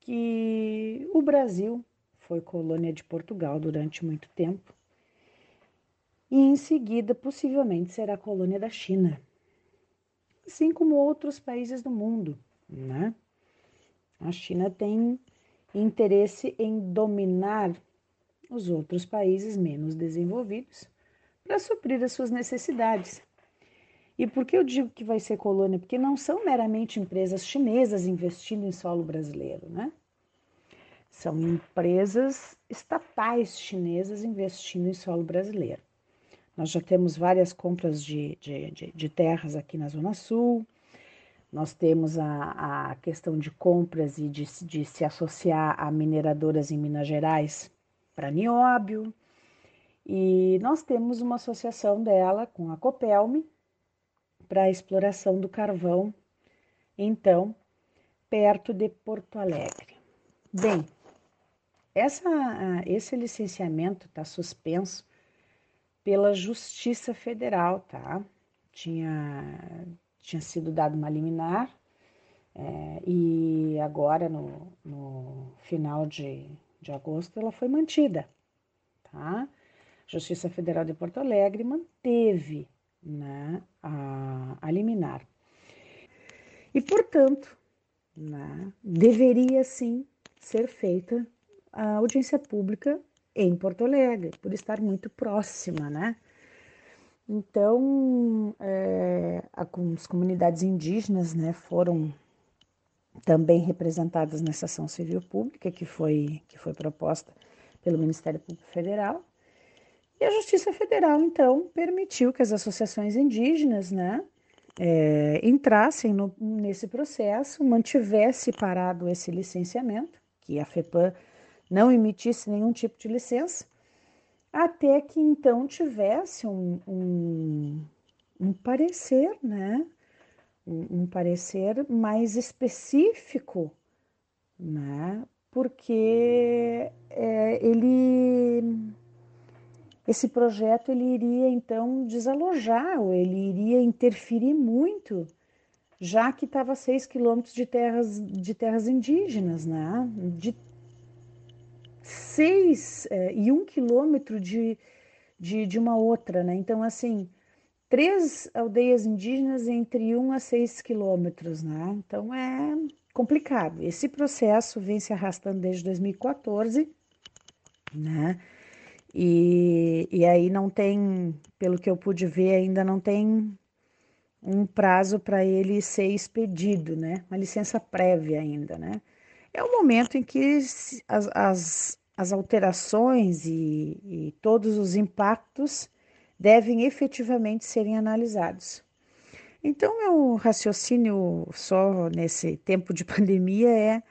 Speaker 18: que o Brasil foi colônia de Portugal durante muito tempo e em seguida possivelmente será colônia da China, assim como outros países do mundo, né? A China tem interesse em dominar os outros países menos desenvolvidos para suprir as suas necessidades. E por que eu digo que vai ser colônia? Porque não são meramente empresas chinesas investindo em solo brasileiro, né? São empresas estatais chinesas investindo em solo brasileiro. Nós já temos várias compras de, de, de, de terras aqui na Zona Sul, nós temos a, a questão de compras e de, de se associar a mineradoras em Minas Gerais para nióbio. E nós temos uma associação dela com a Copelme para a exploração do carvão, então, perto de Porto Alegre. Bem, essa, esse licenciamento está suspenso pela Justiça Federal, tá? Tinha, tinha sido dado uma liminar é, e agora, no, no final de, de agosto, ela foi mantida, tá? Justiça Federal de Porto Alegre manteve né, a, a liminar. E, portanto, né, deveria sim ser feita a audiência pública em Porto Alegre, por estar muito próxima, né? Então, é, as comunidades indígenas né, foram também representadas nessa ação civil pública que foi, que foi proposta pelo Ministério Público Federal. E a Justiça Federal, então, permitiu que as associações indígenas né, é, entrassem no, nesse processo, mantivesse parado esse licenciamento, que a FEPAM não emitisse nenhum tipo de licença, até que então tivesse um, um, um parecer, né? Um, um, parecer mais específico, né? Porque é, ele esse projeto ele iria então desalojar ou ele iria interferir muito, já que estava 6 quilômetros de terras, de terras indígenas, né? de 6 é, e 1 um quilômetro de, de, de uma outra. Né? Então, assim, três aldeias indígenas entre 1 um a 6 quilômetros. Né? Então, é complicado. Esse processo vem se arrastando desde 2014, né? E, e aí não tem, pelo que eu pude ver, ainda não tem um prazo para ele ser expedido, né? Uma licença prévia ainda, né? É o momento em que as, as, as alterações e, e todos os impactos devem efetivamente serem analisados. Então, meu raciocínio só nesse tempo de pandemia é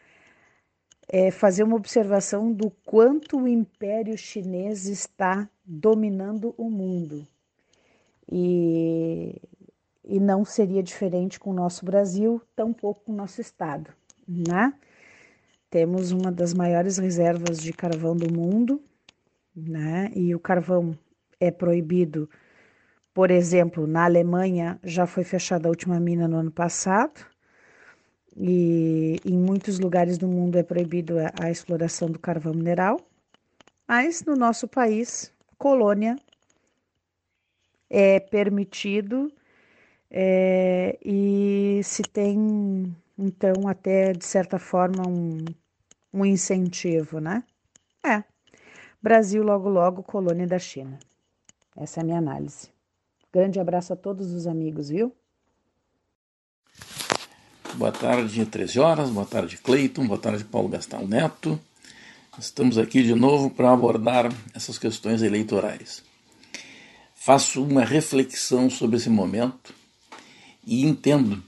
Speaker 18: é, fazer uma observação do quanto o Império Chinês está dominando o mundo. E, e não seria diferente com o nosso Brasil, tampouco com o nosso Estado. Né? Temos uma das maiores reservas de carvão do mundo, né? e o carvão é proibido, por exemplo, na Alemanha já foi fechada a última mina no ano passado, e em muitos lugares do mundo é proibido a, exploração do carvão mineral, mas no nosso país, colônia, é permitido é, e se tem, então, até de certa forma, um, um incentivo, né? É. Brasil, logo, logo, colônia da China. Essa é a minha análise. Grande abraço a todos os amigos, viu?
Speaker 19: Boa tarde, 13 horas. Boa tarde, Cleiton. Boa tarde, Paulo Gastal Neto. Estamos aqui de novo para abordar essas questões eleitorais. Faço uma reflexão sobre esse momento e entendo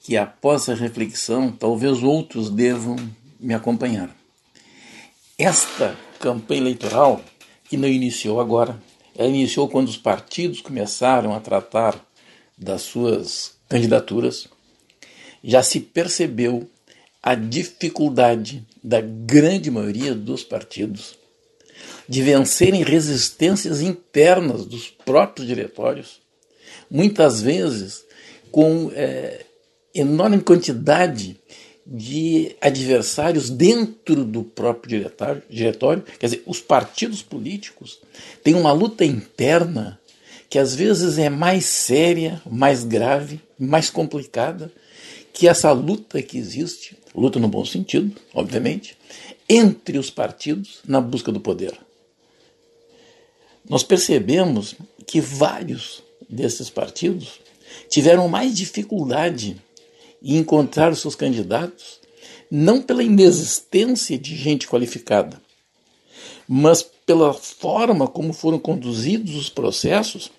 Speaker 19: que após essa reflexão, talvez outros devam me acompanhar. Esta campanha eleitoral, que não iniciou agora, ela iniciou quando os partidos começaram a tratar das suas candidaturas já se percebeu a dificuldade da grande maioria dos partidos de vencerem resistências internas dos próprios diretórios, muitas vezes com é, enorme quantidade de adversários dentro do próprio diretório. Quer dizer, os partidos políticos têm uma luta interna que às vezes é mais séria, mais grave, mais complicada que essa luta que existe, luta no bom sentido, obviamente, entre os partidos na busca do poder. Nós percebemos que vários desses partidos tiveram mais dificuldade em encontrar os seus candidatos, não pela inexistência de gente qualificada, mas pela forma como foram conduzidos os processos,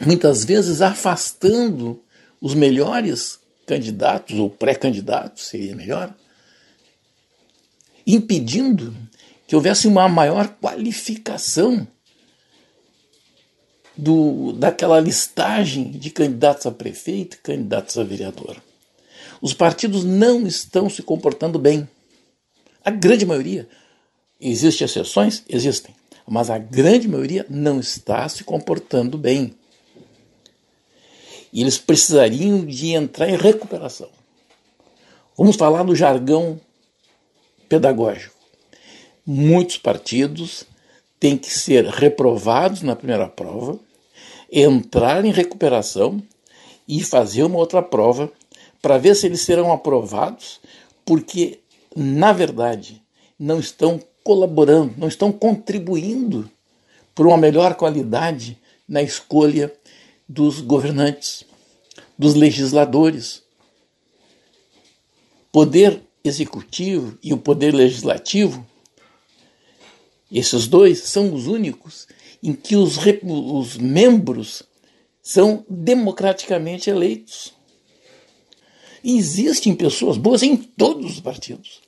Speaker 19: muitas vezes afastando os melhores candidatos ou pré-candidatos, seria melhor, impedindo que houvesse uma maior qualificação do, daquela listagem de candidatos a prefeito e candidatos a vereador. Os partidos não estão se comportando bem. A grande maioria. Existem exceções? Existem. Mas a grande maioria não está se comportando bem. E eles precisariam de entrar em recuperação. Vamos falar no jargão pedagógico. Muitos partidos têm que ser reprovados na primeira prova, entrar em recuperação e fazer uma outra prova para ver se eles serão aprovados, porque, na verdade, não estão colaborando, não estão contribuindo para uma melhor qualidade na escolha dos governantes, dos legisladores. Poder executivo e o poder legislativo, esses dois são os únicos em que os, os membros são democraticamente eleitos. Existem pessoas boas em todos os partidos,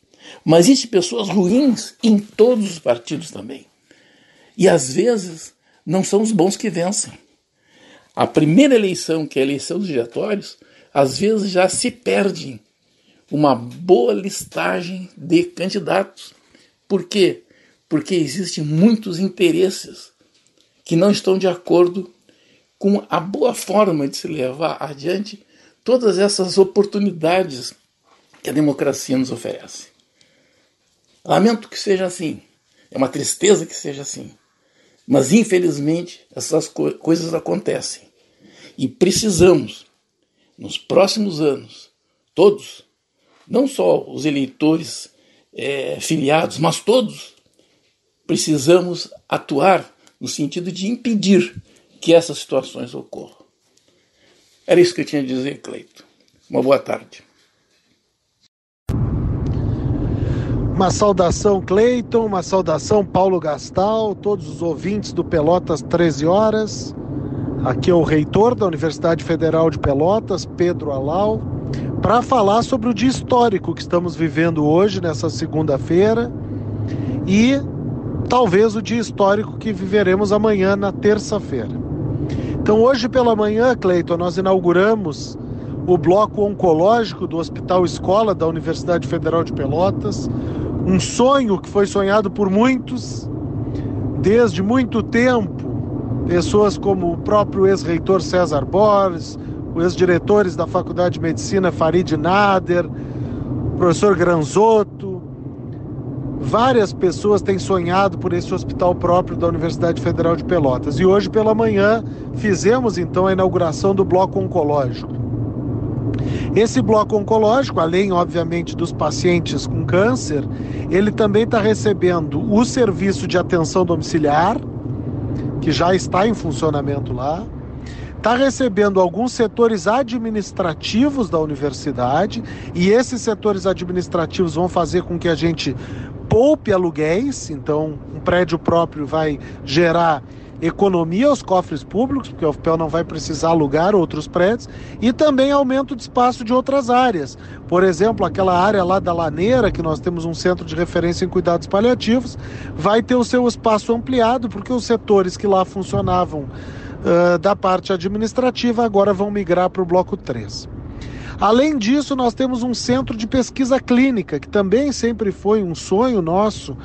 Speaker 19: mas existem pessoas ruins em todos os partidos também. E às vezes não são os bons que vencem. A primeira eleição, que é a eleição dos diretórios, às vezes já se perde uma boa listagem de candidatos. Por quê? Porque existem muitos interesses que não estão de acordo com a boa forma de se levar adiante todas essas oportunidades que a democracia nos oferece. Lamento que seja assim, é uma tristeza que seja assim. Mas infelizmente essas co coisas acontecem. E precisamos, nos próximos anos, todos, não só os eleitores é, filiados, mas todos, precisamos atuar no sentido de impedir que essas situações ocorram. Era isso que eu tinha a dizer, Cleito. Uma boa tarde.
Speaker 15: Uma saudação, Cleiton, uma saudação, Paulo Gastal, todos os ouvintes do Pelotas 13 Horas. Aqui é o reitor da Universidade Federal de Pelotas, Pedro Alau, para falar sobre o dia histórico que estamos vivendo hoje, nessa segunda-feira, e talvez o dia histórico que viveremos amanhã, na terça-feira. Então, hoje pela manhã, Cleiton, nós inauguramos o bloco oncológico do Hospital Escola da Universidade Federal de Pelotas, um sonho que foi sonhado por muitos desde muito tempo. Pessoas como o próprio ex-reitor César Borges, os ex-diretores da Faculdade de Medicina Farid Nader, o professor Granzotto. Várias pessoas têm sonhado por esse hospital próprio da Universidade Federal de Pelotas. E hoje pela manhã fizemos então a inauguração do bloco oncológico. Esse bloco oncológico, além, obviamente, dos pacientes com câncer, ele também está recebendo o serviço de atenção domiciliar, que já está em funcionamento lá, está recebendo alguns setores administrativos da universidade, e esses setores administrativos vão fazer com que a gente poupe aluguéis, então um prédio próprio vai gerar economia aos cofres públicos, porque o UFPEL não vai precisar alugar outros prédios, e também aumento de espaço de outras áreas. Por exemplo, aquela área lá da Laneira, que nós temos um centro de referência em cuidados paliativos, vai ter o seu espaço ampliado, porque os setores que lá funcionavam uh, da parte administrativa agora vão migrar para o bloco 3. Além disso, nós temos um centro de pesquisa clínica, que também sempre foi um sonho nosso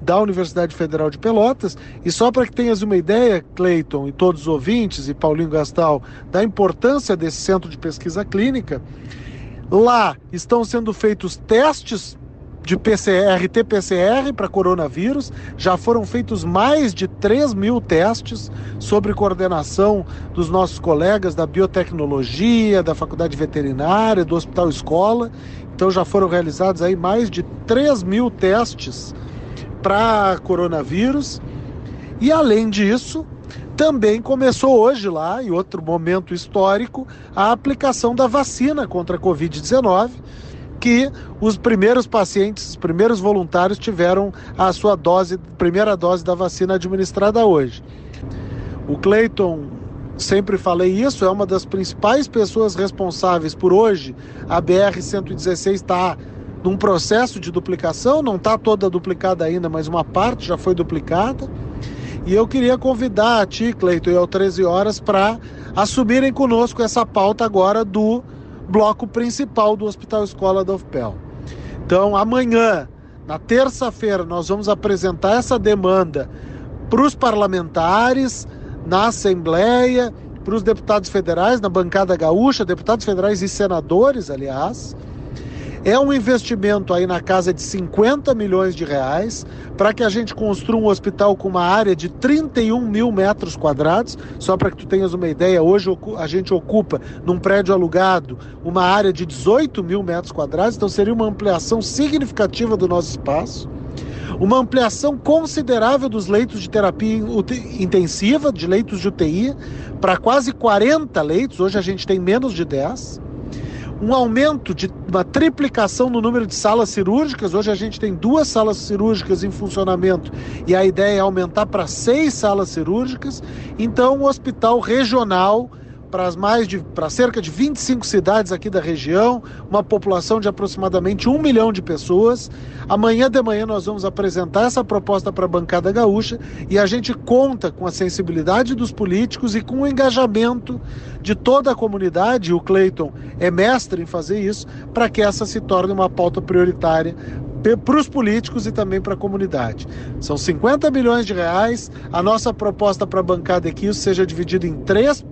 Speaker 15: da Universidade Federal de Pelotas. E só para que tenhas uma ideia, Cleiton e todos os ouvintes, e Paulinho Gastal, da importância desse centro de pesquisa clínica, Lá estão sendo feitos testes de PCR, TPCR para coronavírus. Já foram feitos mais de 3 mil testes sobre coordenação dos nossos colegas da biotecnologia, da faculdade veterinária, do Hospital Escola. Então já foram realizados aí mais de 3 mil testes para coronavírus. E além disso, também começou hoje lá, em outro momento histórico, a aplicação da vacina contra a Covid-19 que os primeiros pacientes, os primeiros voluntários tiveram a sua dose, primeira dose da vacina administrada hoje. O Clayton, sempre falei isso, é uma das principais pessoas responsáveis por hoje. A BR-116 está num processo de duplicação, não está toda duplicada ainda, mas uma parte já foi duplicada. E eu queria convidar a ti, Cleiton, e ao 13 horas para assumirem conosco essa pauta agora do bloco principal do Hospital Escola da UFPEL. Então, amanhã, na terça-feira, nós vamos apresentar essa demanda para os parlamentares, na Assembleia, para os deputados federais, na bancada gaúcha, deputados federais e senadores, aliás é um investimento aí na casa de 50 milhões de reais para que a gente construa um hospital com uma área de 31 mil metros quadrados. Só para que tu tenhas uma ideia, hoje a gente ocupa num prédio alugado uma área de 18 mil metros quadrados, então seria uma ampliação significativa do nosso espaço. Uma ampliação considerável dos leitos de terapia intensiva, de leitos de UTI, para quase 40 leitos, hoje a gente tem menos de 10 um aumento de uma triplicação no número de salas cirúrgicas. Hoje a gente tem duas salas cirúrgicas em funcionamento e a ideia é aumentar para seis salas cirúrgicas. Então, um hospital regional para mais de para cerca de 25 cidades aqui da região, uma população de aproximadamente um milhão de pessoas. Amanhã de manhã nós vamos apresentar essa proposta para a bancada gaúcha e a gente conta com a sensibilidade dos políticos e com o engajamento de toda a comunidade. O Cleiton é mestre em fazer isso para que essa se torne uma pauta prioritária para os políticos e também para a comunidade. São 50 milhões de reais. A nossa proposta para a bancada é que isso seja dividido em três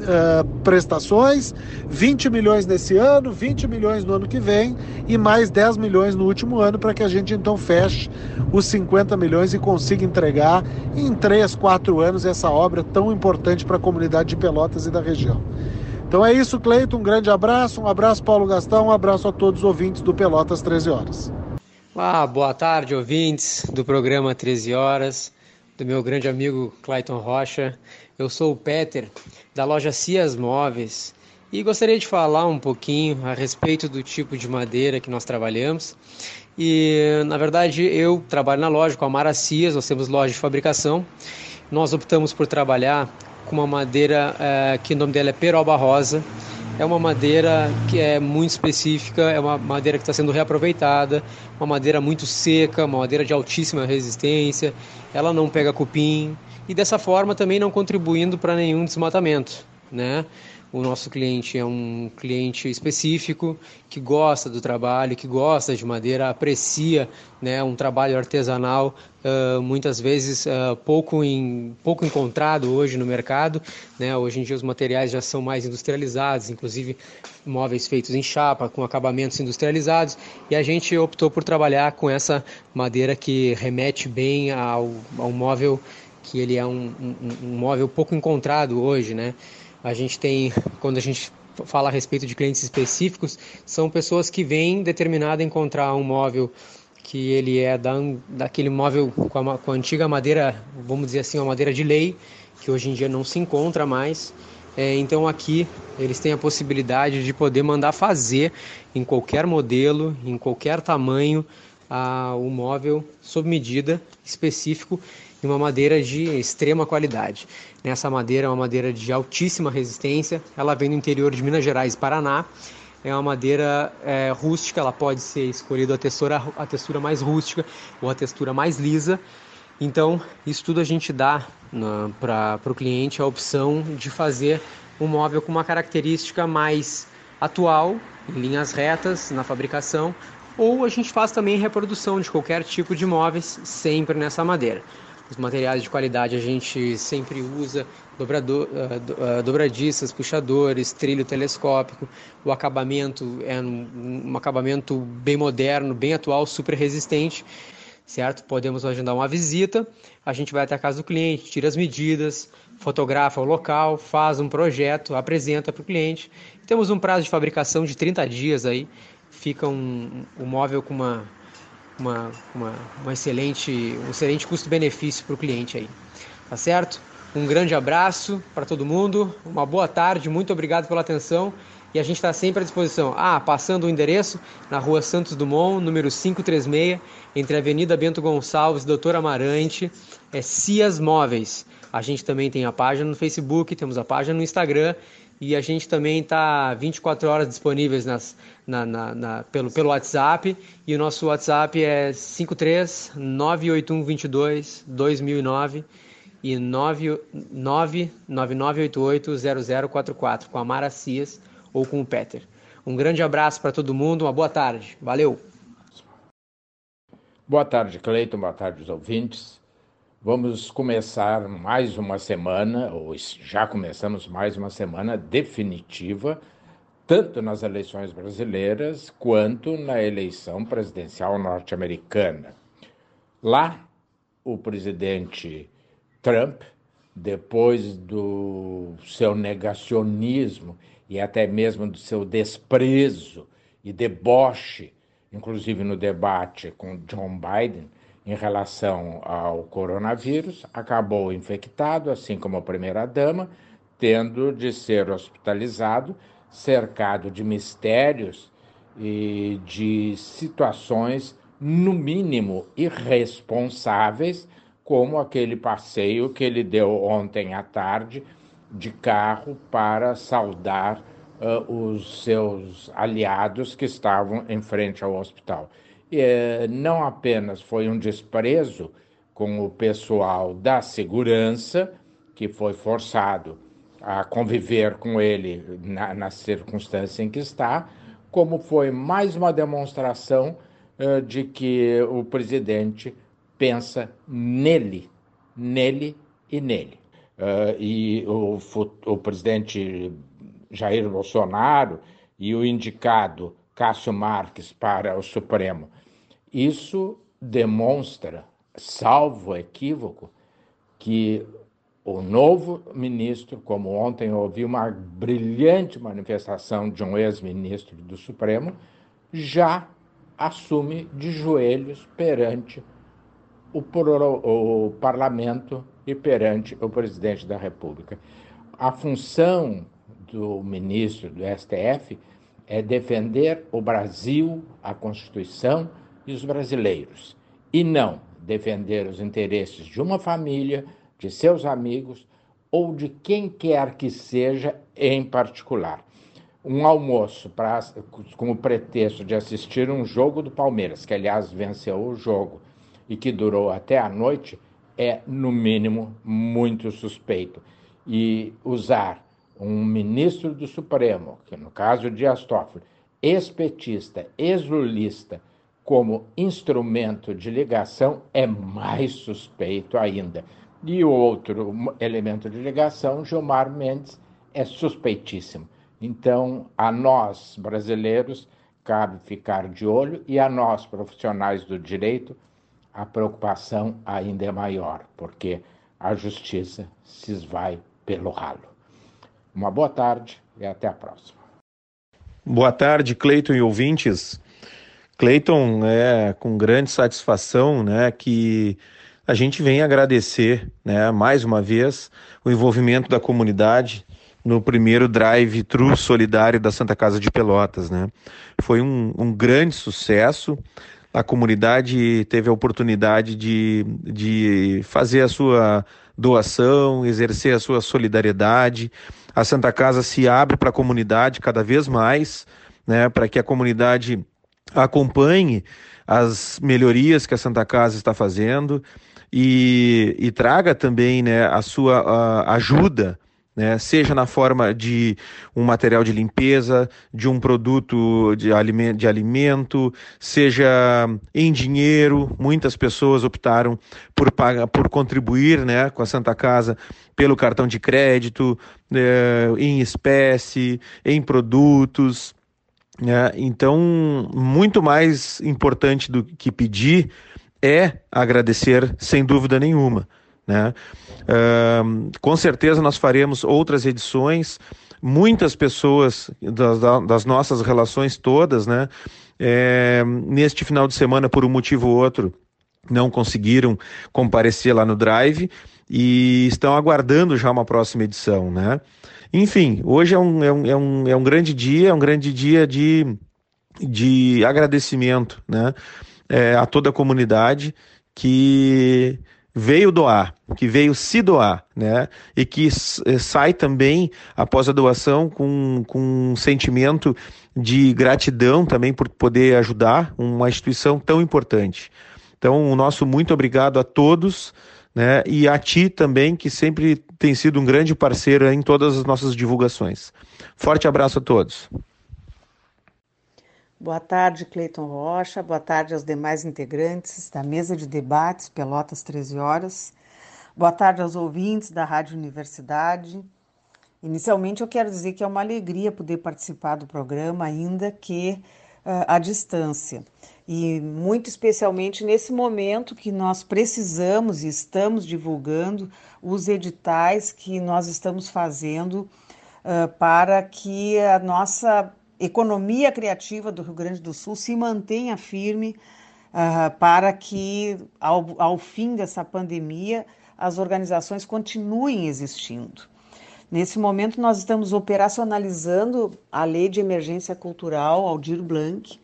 Speaker 15: uh, prestações, 20 milhões nesse ano, 20 milhões no ano que vem e mais 10 milhões no último ano para que a gente então feche os 50 milhões e consiga entregar em 3, 4 anos essa obra tão importante para a comunidade de Pelotas e da região. Então é isso, Cleito. Um grande abraço, um abraço, Paulo Gastão, um abraço a todos os ouvintes do Pelotas 13 Horas.
Speaker 20: Ah, boa tarde, ouvintes do programa 13 Horas, do meu grande amigo Clayton Rocha. Eu sou o Peter, da loja Cias Móveis, e gostaria de falar um pouquinho a respeito do tipo de madeira que nós trabalhamos. E, na verdade, eu trabalho na loja com a Mara nós temos loja de fabricação. Nós optamos por trabalhar com uma madeira é, que o nome dela é peroba rosa. É uma madeira que é muito específica, é uma madeira que está sendo reaproveitada, uma madeira muito seca, uma madeira de altíssima resistência, ela não pega cupim, e dessa forma também não contribuindo para nenhum desmatamento, né? O nosso cliente é um cliente específico que gosta do trabalho, que gosta de madeira, aprecia né, um trabalho artesanal, uh, muitas vezes uh, pouco, em, pouco encontrado hoje no mercado. Né? Hoje em dia os materiais já são mais industrializados, inclusive móveis feitos em chapa, com acabamentos industrializados, e a gente optou por trabalhar com essa madeira que remete bem ao, ao móvel que ele é um, um, um móvel pouco encontrado hoje, né? A gente tem, quando a gente fala a respeito de clientes específicos, são pessoas que vêm determinada a encontrar um móvel que ele é da, daquele móvel com a, com a antiga madeira, vamos dizer assim, uma madeira de lei, que hoje em dia não se encontra mais. É, então aqui eles têm a possibilidade de poder mandar fazer em qualquer modelo, em qualquer tamanho, a, o móvel sob medida específico e uma madeira de extrema qualidade. Essa madeira é uma madeira de altíssima resistência, ela vem do interior de Minas Gerais e Paraná. É uma madeira é, rústica, ela pode ser escolhida a textura, a textura mais rústica ou a textura mais lisa. Então, isso tudo a gente dá para o cliente a opção de fazer um móvel com uma característica mais atual, em linhas retas na fabricação, ou a gente faz também reprodução de qualquer tipo de móveis sempre nessa madeira. Os materiais de qualidade a gente sempre usa, dobrador, uh, uh, dobradiças, puxadores, trilho telescópico. O acabamento é um, um acabamento bem moderno, bem atual, super resistente certo? Podemos agendar uma visita, a gente vai até a casa do cliente, tira as medidas, fotografa o local, faz um projeto, apresenta para o cliente. Temos um prazo de fabricação de 30 dias aí, fica um, um móvel com uma, uma, uma, uma excelente, um excelente custo-benefício para o cliente aí, tá certo? Um grande abraço para todo mundo, uma boa tarde, muito obrigado pela atenção e a gente está sempre à disposição. Ah, passando o endereço na rua Santos Dumont, número 536, entre a Avenida Bento Gonçalves e Doutor Amarante, é Cias Móveis. A gente também tem a página no Facebook, temos a página no Instagram e a gente também está 24 horas disponíveis nas, na, na, na, pelo, pelo WhatsApp e o nosso WhatsApp é 53 98122 2009 e 999880044 com a Mara Cias ou com o Peter. Um grande abraço para todo mundo, uma boa tarde. Valeu!
Speaker 21: Boa tarde, Cleiton, boa tarde, os ouvintes. Vamos começar mais uma semana, ou já começamos mais uma semana definitiva, tanto nas eleições brasileiras quanto na eleição presidencial norte-americana. Lá, o presidente Trump, depois do seu negacionismo e até mesmo do seu desprezo e deboche, inclusive no debate com John Biden em relação ao coronavírus, acabou infectado, assim como a primeira-dama, tendo de ser hospitalizado, cercado de mistérios e de situações, no mínimo, irresponsáveis, como aquele passeio que ele deu ontem à tarde de carro para saudar uh, os seus aliados que estavam em frente ao hospital. E, uh, não apenas foi um desprezo com o pessoal da segurança, que foi forçado a conviver com ele na, na circunstância em que está, como foi mais uma demonstração uh, de que o presidente pensa nele, nele e nele uh, e o, o presidente Jair Bolsonaro e o indicado Cássio Marques para o Supremo. Isso demonstra, salvo equívoco, que o novo ministro, como ontem ouvi uma brilhante manifestação de um ex-ministro do Supremo, já assume de joelhos perante o, o parlamento e perante o presidente da República. A função do ministro do STF é defender o Brasil, a Constituição e os brasileiros, e não defender os interesses de uma família, de seus amigos ou de quem quer que seja em particular. Um almoço pra, com o pretexto de assistir um jogo do Palmeiras, que aliás venceu o jogo e que durou até a noite, é, no mínimo, muito suspeito. E usar um ministro do Supremo, que no caso de Toffoli, ex-petista, ex-lulista, como instrumento de ligação é mais suspeito ainda. E o outro elemento de ligação, Gilmar Mendes, é suspeitíssimo. Então, a nós, brasileiros, cabe ficar de olho e a nós, profissionais do direito, a preocupação ainda é maior, porque a justiça se esvai pelo ralo. Uma boa tarde e até a próxima.
Speaker 22: Boa tarde, Cleiton e ouvintes. Cleiton, é com grande satisfação né, que a gente vem agradecer né, mais uma vez o envolvimento da comunidade no primeiro drive-thru solidário da Santa Casa de Pelotas. Né? Foi um, um grande sucesso a comunidade teve a oportunidade de, de fazer a sua doação, exercer a sua solidariedade. A Santa Casa se abre para a comunidade cada vez mais, né, para que a comunidade acompanhe as melhorias que a Santa Casa está fazendo e, e traga também né, a sua a ajuda né? seja na forma de um material de limpeza, de um produto de alimento, de alimento, seja em dinheiro. Muitas pessoas optaram por, pagar, por contribuir né, com a Santa Casa pelo cartão de crédito, é, em espécie, em produtos. Né? Então, muito mais importante do que pedir é agradecer, sem dúvida nenhuma. Né? Uh, com certeza nós faremos outras edições. Muitas pessoas das, das nossas relações todas, né? É, neste final de semana, por um motivo ou outro, não conseguiram comparecer lá no Drive e estão aguardando já uma próxima edição, né? Enfim, hoje é um, é um, é um, é um grande dia, é um grande dia de, de agradecimento, né? É, a toda a comunidade que veio doar, que veio se doar, né? E que eh, sai também após a doação com, com um sentimento de gratidão também por poder ajudar uma instituição tão importante. Então, o nosso muito obrigado a todos, né? E a ti também, que sempre tem sido um grande parceiro em todas as nossas divulgações. Forte abraço a todos.
Speaker 23: Boa tarde, Cleiton Rocha. Boa tarde aos demais integrantes da mesa de debates Pelotas 13 horas. Boa tarde aos ouvintes da Rádio Universidade. Inicialmente, eu quero dizer que é uma alegria poder participar do programa, ainda que uh, à distância. E muito especialmente nesse momento que nós precisamos e estamos divulgando os editais que nós estamos fazendo uh, para que a nossa economia criativa do Rio Grande do Sul se mantenha firme uh, para que, ao, ao fim dessa pandemia, as organizações continuem existindo. Nesse momento, nós estamos operacionalizando a Lei de Emergência Cultural Aldir Blanc,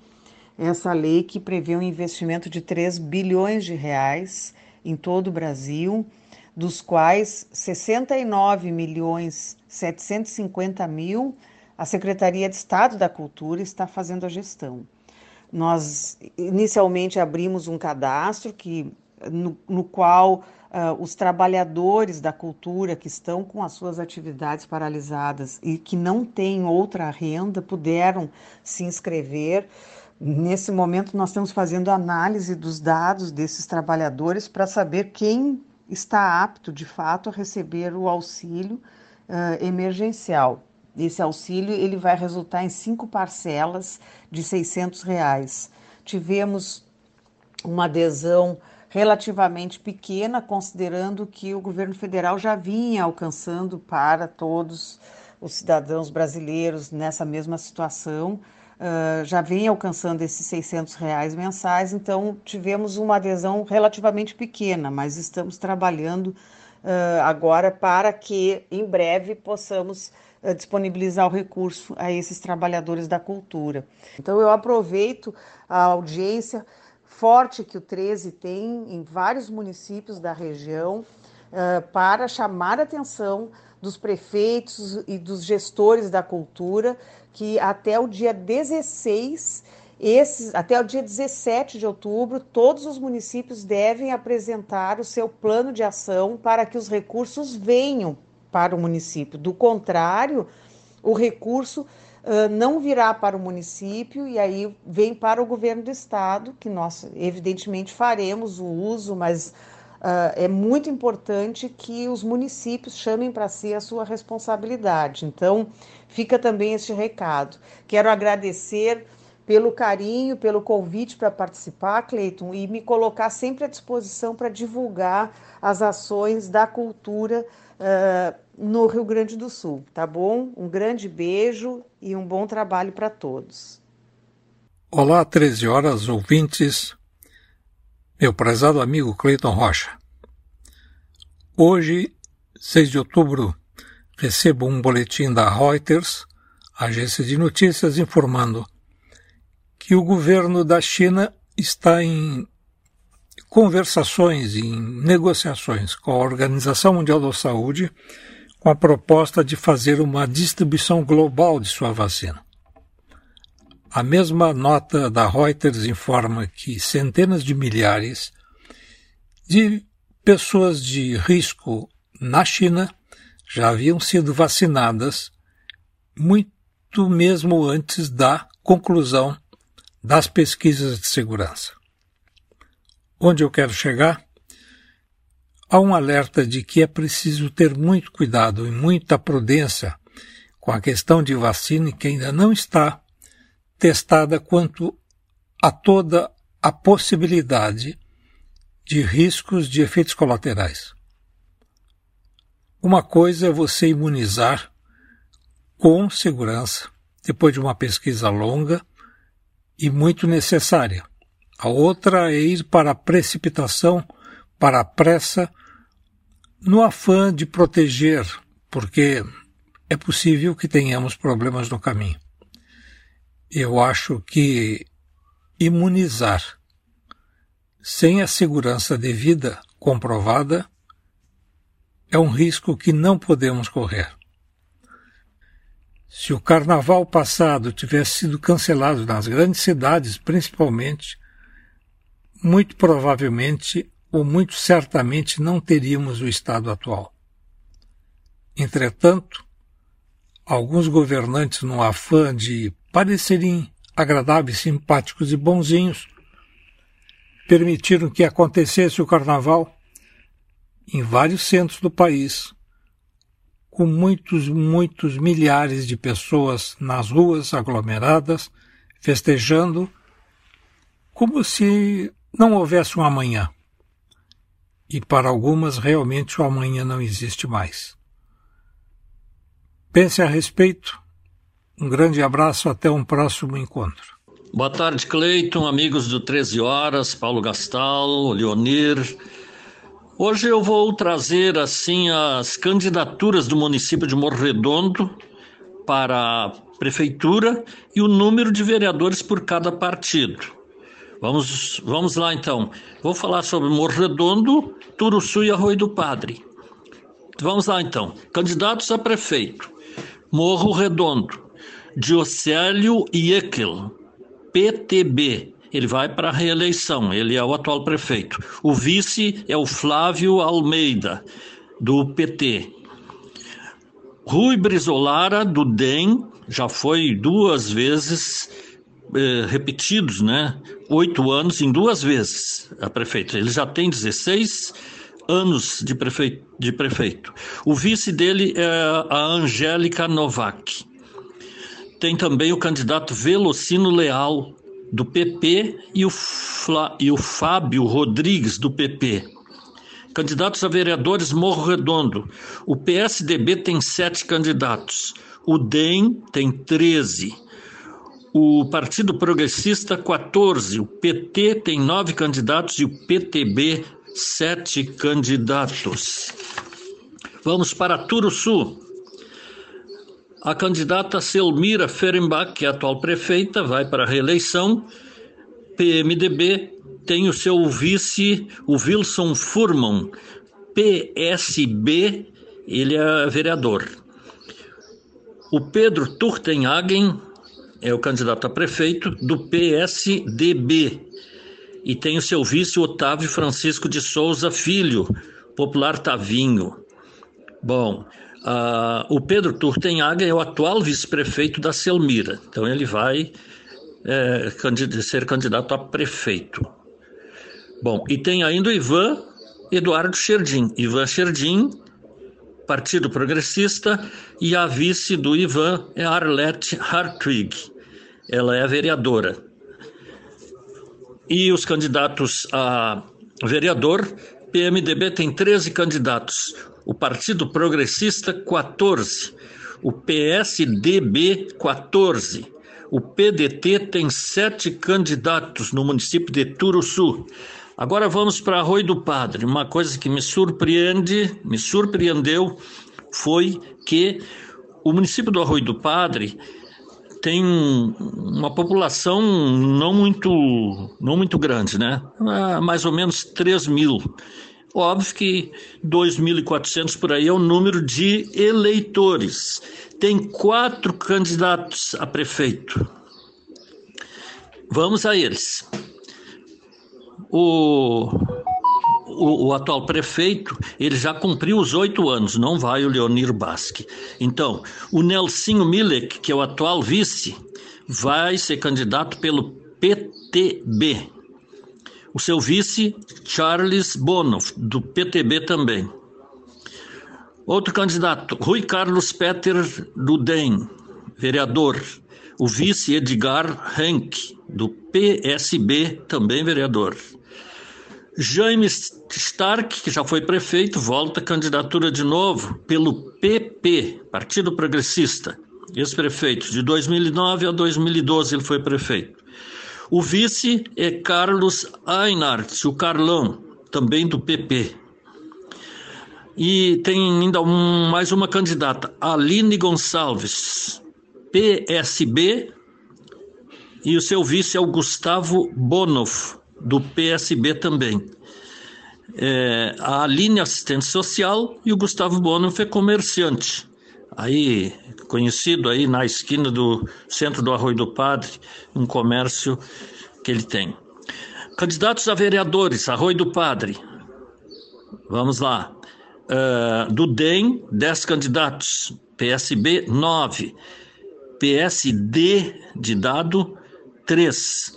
Speaker 23: essa lei que prevê um investimento de 3 bilhões de reais em todo o Brasil, dos quais 69 milhões 750 mil a Secretaria de Estado da Cultura está fazendo a gestão. Nós inicialmente abrimos um cadastro que, no, no qual uh, os trabalhadores da cultura que estão com as suas atividades paralisadas e que não têm outra renda puderam se inscrever. Nesse momento, nós estamos fazendo análise dos dados desses trabalhadores para saber quem está apto, de fato, a receber o auxílio uh, emergencial. Esse auxílio ele vai resultar em cinco parcelas de 600 reais. Tivemos uma adesão relativamente pequena, considerando que o governo federal já vinha alcançando para todos os cidadãos brasileiros nessa mesma situação, uh, já vem alcançando esses 600 reais mensais, então tivemos uma adesão relativamente pequena, mas estamos trabalhando uh, agora para que em breve possamos disponibilizar o recurso a esses trabalhadores da cultura. Então, eu aproveito a audiência forte que o 13 tem em vários municípios da região para chamar atenção dos prefeitos e dos gestores da cultura que até o dia 16 esses, até o dia 17 de outubro, todos os municípios devem apresentar o seu plano de ação para que os recursos venham para o município. Do contrário, o recurso uh, não virá para o município e aí vem para o governo do estado, que nós evidentemente faremos o uso, mas uh, é muito importante que os municípios chamem para si a sua responsabilidade. Então, fica também este recado. Quero agradecer pelo carinho, pelo convite para participar, Cleiton, e me colocar sempre à disposição para divulgar as ações da cultura uh, no Rio Grande do Sul, tá bom? Um grande beijo e um bom trabalho para todos.
Speaker 24: Olá, 13 horas, ouvintes. Meu prezado amigo Cleiton Rocha. Hoje, 6 de outubro, recebo um boletim da Reuters, agência de notícias, informando que o governo da China está em conversações, em negociações com a Organização Mundial da Saúde com a proposta de fazer uma distribuição global de sua vacina. A mesma nota da Reuters informa que centenas de milhares de pessoas de risco na China já haviam sido vacinadas muito mesmo antes da conclusão das pesquisas de segurança. Onde eu quero chegar? Há um alerta de que é preciso ter muito cuidado e muita prudência com a questão de vacina que ainda não está testada quanto a toda a possibilidade de riscos de efeitos colaterais. Uma coisa é você imunizar com segurança, depois de uma pesquisa longa e muito necessária. A outra é ir para a precipitação, para a pressa, no afã de proteger, porque é possível que tenhamos problemas no caminho. Eu acho que imunizar sem a segurança devida comprovada é um risco que não podemos correr. Se o carnaval passado tivesse sido cancelado nas grandes cidades, principalmente, muito provavelmente ou muito certamente não teríamos o estado atual. Entretanto, alguns governantes, no afã de parecerem agradáveis, simpáticos e bonzinhos, permitiram que acontecesse o carnaval em vários centros do país, com muitos, muitos milhares de pessoas nas ruas aglomeradas, festejando, como se não houvesse um amanhã. E para algumas, realmente, o amanhã não existe mais. Pense a respeito. Um grande abraço, até um próximo encontro.
Speaker 25: Boa tarde, Cleiton, amigos do 13 Horas, Paulo Gastal, Leonir. Hoje eu vou trazer assim as candidaturas do município de Morredondo para a prefeitura e o número de vereadores por cada partido. Vamos, vamos lá então. Vou falar sobre Morredondo, Turuçu e Arroio do Padre. Vamos lá então. Candidatos a prefeito. Morro Redondo, Diocélio Iekel, PTB, ele vai para a reeleição, ele é o atual prefeito. O vice é o Flávio Almeida, do PT. Rui Brizolara, do DEM, já foi duas vezes eh, repetidos, né? Oito anos em duas vezes a prefeito. Ele já tem 16 anos de. De prefeito. O vice dele é a Angélica Novak. Tem também o candidato Velocino Leal, do PP e o, Fla, e o Fábio Rodrigues, do PP. Candidatos a vereadores Morro Redondo. O PSDB tem sete candidatos. O DEM tem 13. O Partido Progressista, 14. O PT tem nove candidatos e o PTB, sete candidatos. Vamos para Turuçu. A candidata Selmira Ferenbach, que é atual prefeita, vai para a reeleição. PMDB tem o seu vice, o Wilson Furman. PSB, ele é vereador. O Pedro Turtenhagen é o candidato a prefeito do PSDB. E tem o seu vice, Otávio Francisco de Souza Filho, popular Tavinho. Bom, Uh, o Pedro Turtenhaga é o atual vice-prefeito da Selmira, então ele vai é, ser candidato a prefeito. Bom, e tem ainda o Ivan Eduardo Sherdim. Ivan Sherdim, Partido Progressista, e a vice do Ivan é Arlette Hartwig. Ela é vereadora. E os candidatos a vereador, PMDB tem 13 candidatos o Partido Progressista 14, o PSDB 14, o PDT tem sete candidatos no município de Turuçu. Agora vamos para Arroio do Padre. Uma coisa que me surpreende, me surpreendeu, foi que o município do Arroio do Padre tem uma população não muito, não muito grande, né? Ah, mais ou menos 3 mil. Óbvio que 2.400 por aí é o número de eleitores. Tem quatro candidatos a prefeito. Vamos a eles. O, o, o, atual prefeito, ele já cumpriu os oito anos, não vai o Leonir Basque. Então, o Nelsinho Milek, que é o atual vice, vai ser candidato pelo PTB. O seu vice, Charles Bono, do PTB também. Outro candidato, Rui Carlos Peter do DEM, vereador. O vice, Edgar Henk, do PSB, também vereador. James Stark, que já foi prefeito, volta a candidatura de novo pelo PP, Partido Progressista. Ex-prefeito. De 2009 a 2012 ele foi prefeito. O vice é Carlos Einart, o Carlão, também do PP. E tem ainda um, mais uma candidata, Aline Gonçalves, PSB, e o seu vice é o Gustavo Bonoff, do PSB também. É, a Aline, assistente social, e o Gustavo Bonoff é comerciante. Aí, conhecido aí na esquina do centro do Arroio do Padre, um comércio que ele tem. Candidatos a vereadores, Arroio do Padre. Vamos lá. Uh, do DEM, 10 candidatos. PSB, 9. PSD de dado, 3.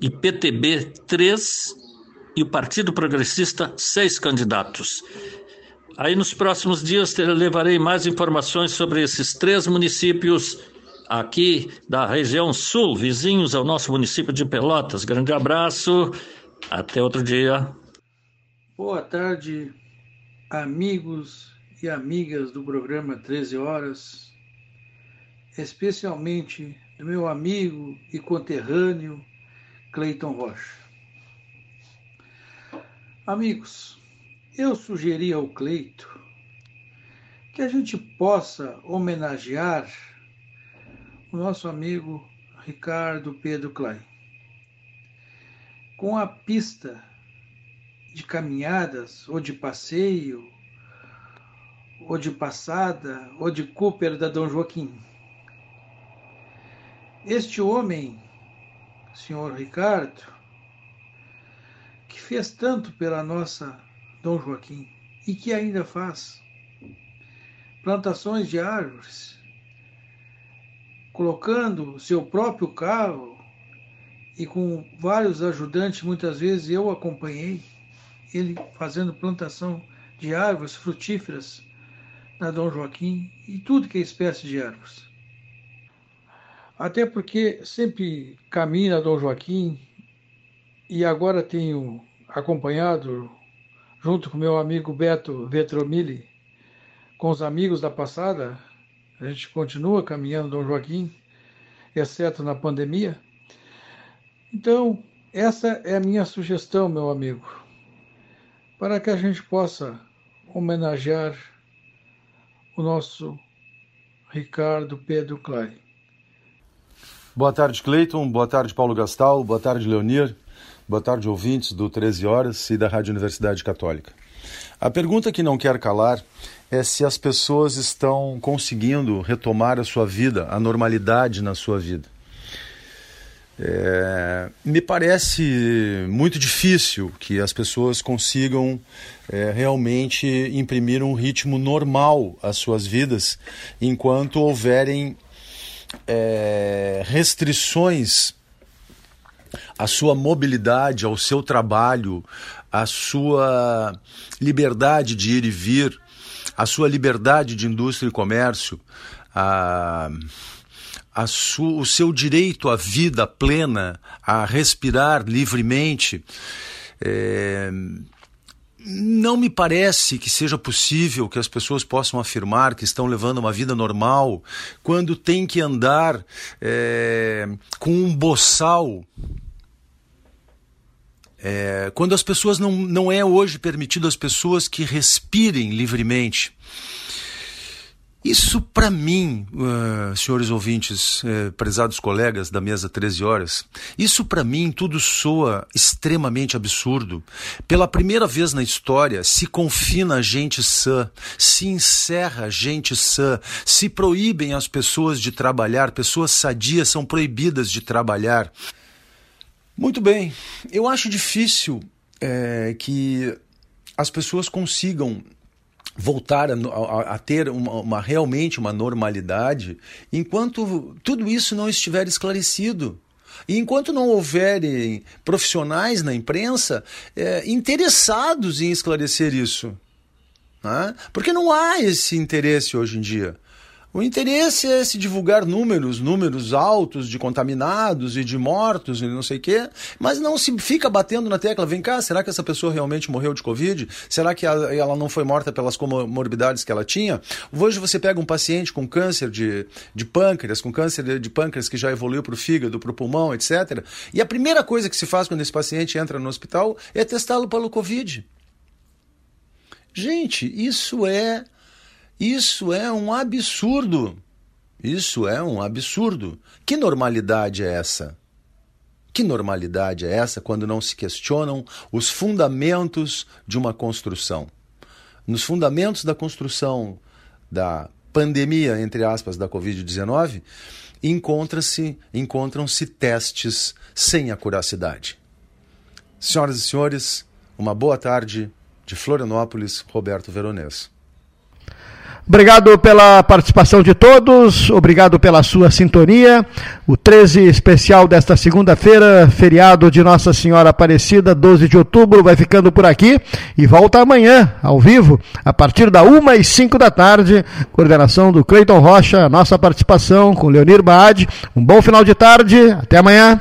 Speaker 25: E PTB, 3. E o Partido Progressista, 6 candidatos. Aí nos próximos dias levarei mais informações sobre esses três municípios aqui da região sul, vizinhos ao nosso município de Pelotas. Grande abraço, até outro dia.
Speaker 26: Boa tarde, amigos e amigas do programa 13 Horas, especialmente do meu amigo e conterrâneo Cleiton Rocha. Amigos, eu sugeri ao Cleito que a gente possa homenagear o nosso amigo Ricardo Pedro Klein com a pista de caminhadas, ou de passeio, ou de passada, ou de Cooper da Dom Joaquim. Este homem, senhor Ricardo, que fez tanto pela nossa Dom Joaquim e que ainda faz plantações de árvores, colocando seu próprio carro e com vários ajudantes, muitas vezes eu acompanhei ele fazendo plantação de árvores frutíferas na Dom Joaquim e tudo que é espécie de árvores. Até porque sempre caminho na Dom Joaquim e agora tenho acompanhado, junto com meu amigo Beto Vetromilli, com os amigos da passada, a gente continua caminhando Dom Joaquim, exceto na pandemia. Então, essa é a minha sugestão, meu amigo para que a gente possa homenagear o nosso Ricardo Pedro Klein.
Speaker 27: Boa tarde, Cleiton. Boa tarde, Paulo Gastal. Boa tarde, Leonir. Boa tarde, ouvintes do 13 Horas e da Rádio Universidade Católica. A pergunta que não quer calar é se as pessoas estão conseguindo retomar a sua vida, a normalidade na sua vida. É, me parece muito difícil que as pessoas consigam é, realmente imprimir um ritmo normal às suas vidas enquanto houverem é, restrições à sua mobilidade, ao seu trabalho, à sua liberdade de ir e vir, à sua liberdade de indústria e comércio, a o seu direito à vida plena, a respirar livremente. É, não me parece que seja possível que as pessoas possam afirmar que estão levando uma vida normal quando tem que andar é, com um boçal. É, quando as pessoas não, não é hoje permitido às pessoas que respirem livremente. Isso, para mim, uh, senhores ouvintes, uh, prezados colegas da mesa 13 horas, isso para mim tudo soa extremamente absurdo. Pela primeira vez na história, se confina gente sã, se encerra gente sã, se proíbem as pessoas de trabalhar, pessoas sadias são proibidas de trabalhar. Muito bem, eu acho difícil é, que as pessoas consigam voltar a, a, a ter uma, uma, realmente uma normalidade enquanto tudo isso não estiver esclarecido. E enquanto não houverem profissionais na imprensa é, interessados em esclarecer isso. Né? Porque não há esse interesse hoje em dia. O interesse é se divulgar números, números altos de contaminados e de mortos e não sei o quê, mas não se fica batendo na tecla, vem cá, será que essa pessoa realmente morreu de Covid? Será que ela não foi morta pelas comorbidades que ela tinha? Hoje você pega um paciente com câncer de, de pâncreas, com câncer de pâncreas que já evoluiu para o fígado, para o pulmão, etc. E a primeira coisa que se faz quando esse paciente entra no hospital é testá-lo pelo Covid. Gente, isso é isso é um absurdo. Isso é um absurdo. Que normalidade é essa? Que normalidade é essa quando não se questionam os fundamentos de uma construção? Nos fundamentos da construção da pandemia, entre aspas, da Covid-19, encontra-se, encontram-se testes sem acuracidade. Senhoras e senhores, uma boa tarde de Florianópolis, Roberto Veronês.
Speaker 1: Obrigado pela participação de todos, obrigado pela sua sintonia. O 13 especial desta segunda-feira, feriado de Nossa Senhora Aparecida, 12 de outubro, vai ficando por aqui e volta amanhã, ao vivo, a partir da 1 e 5 da tarde. Coordenação do Cleiton Rocha, nossa participação com Leonir Baade. Um bom final de tarde, até amanhã.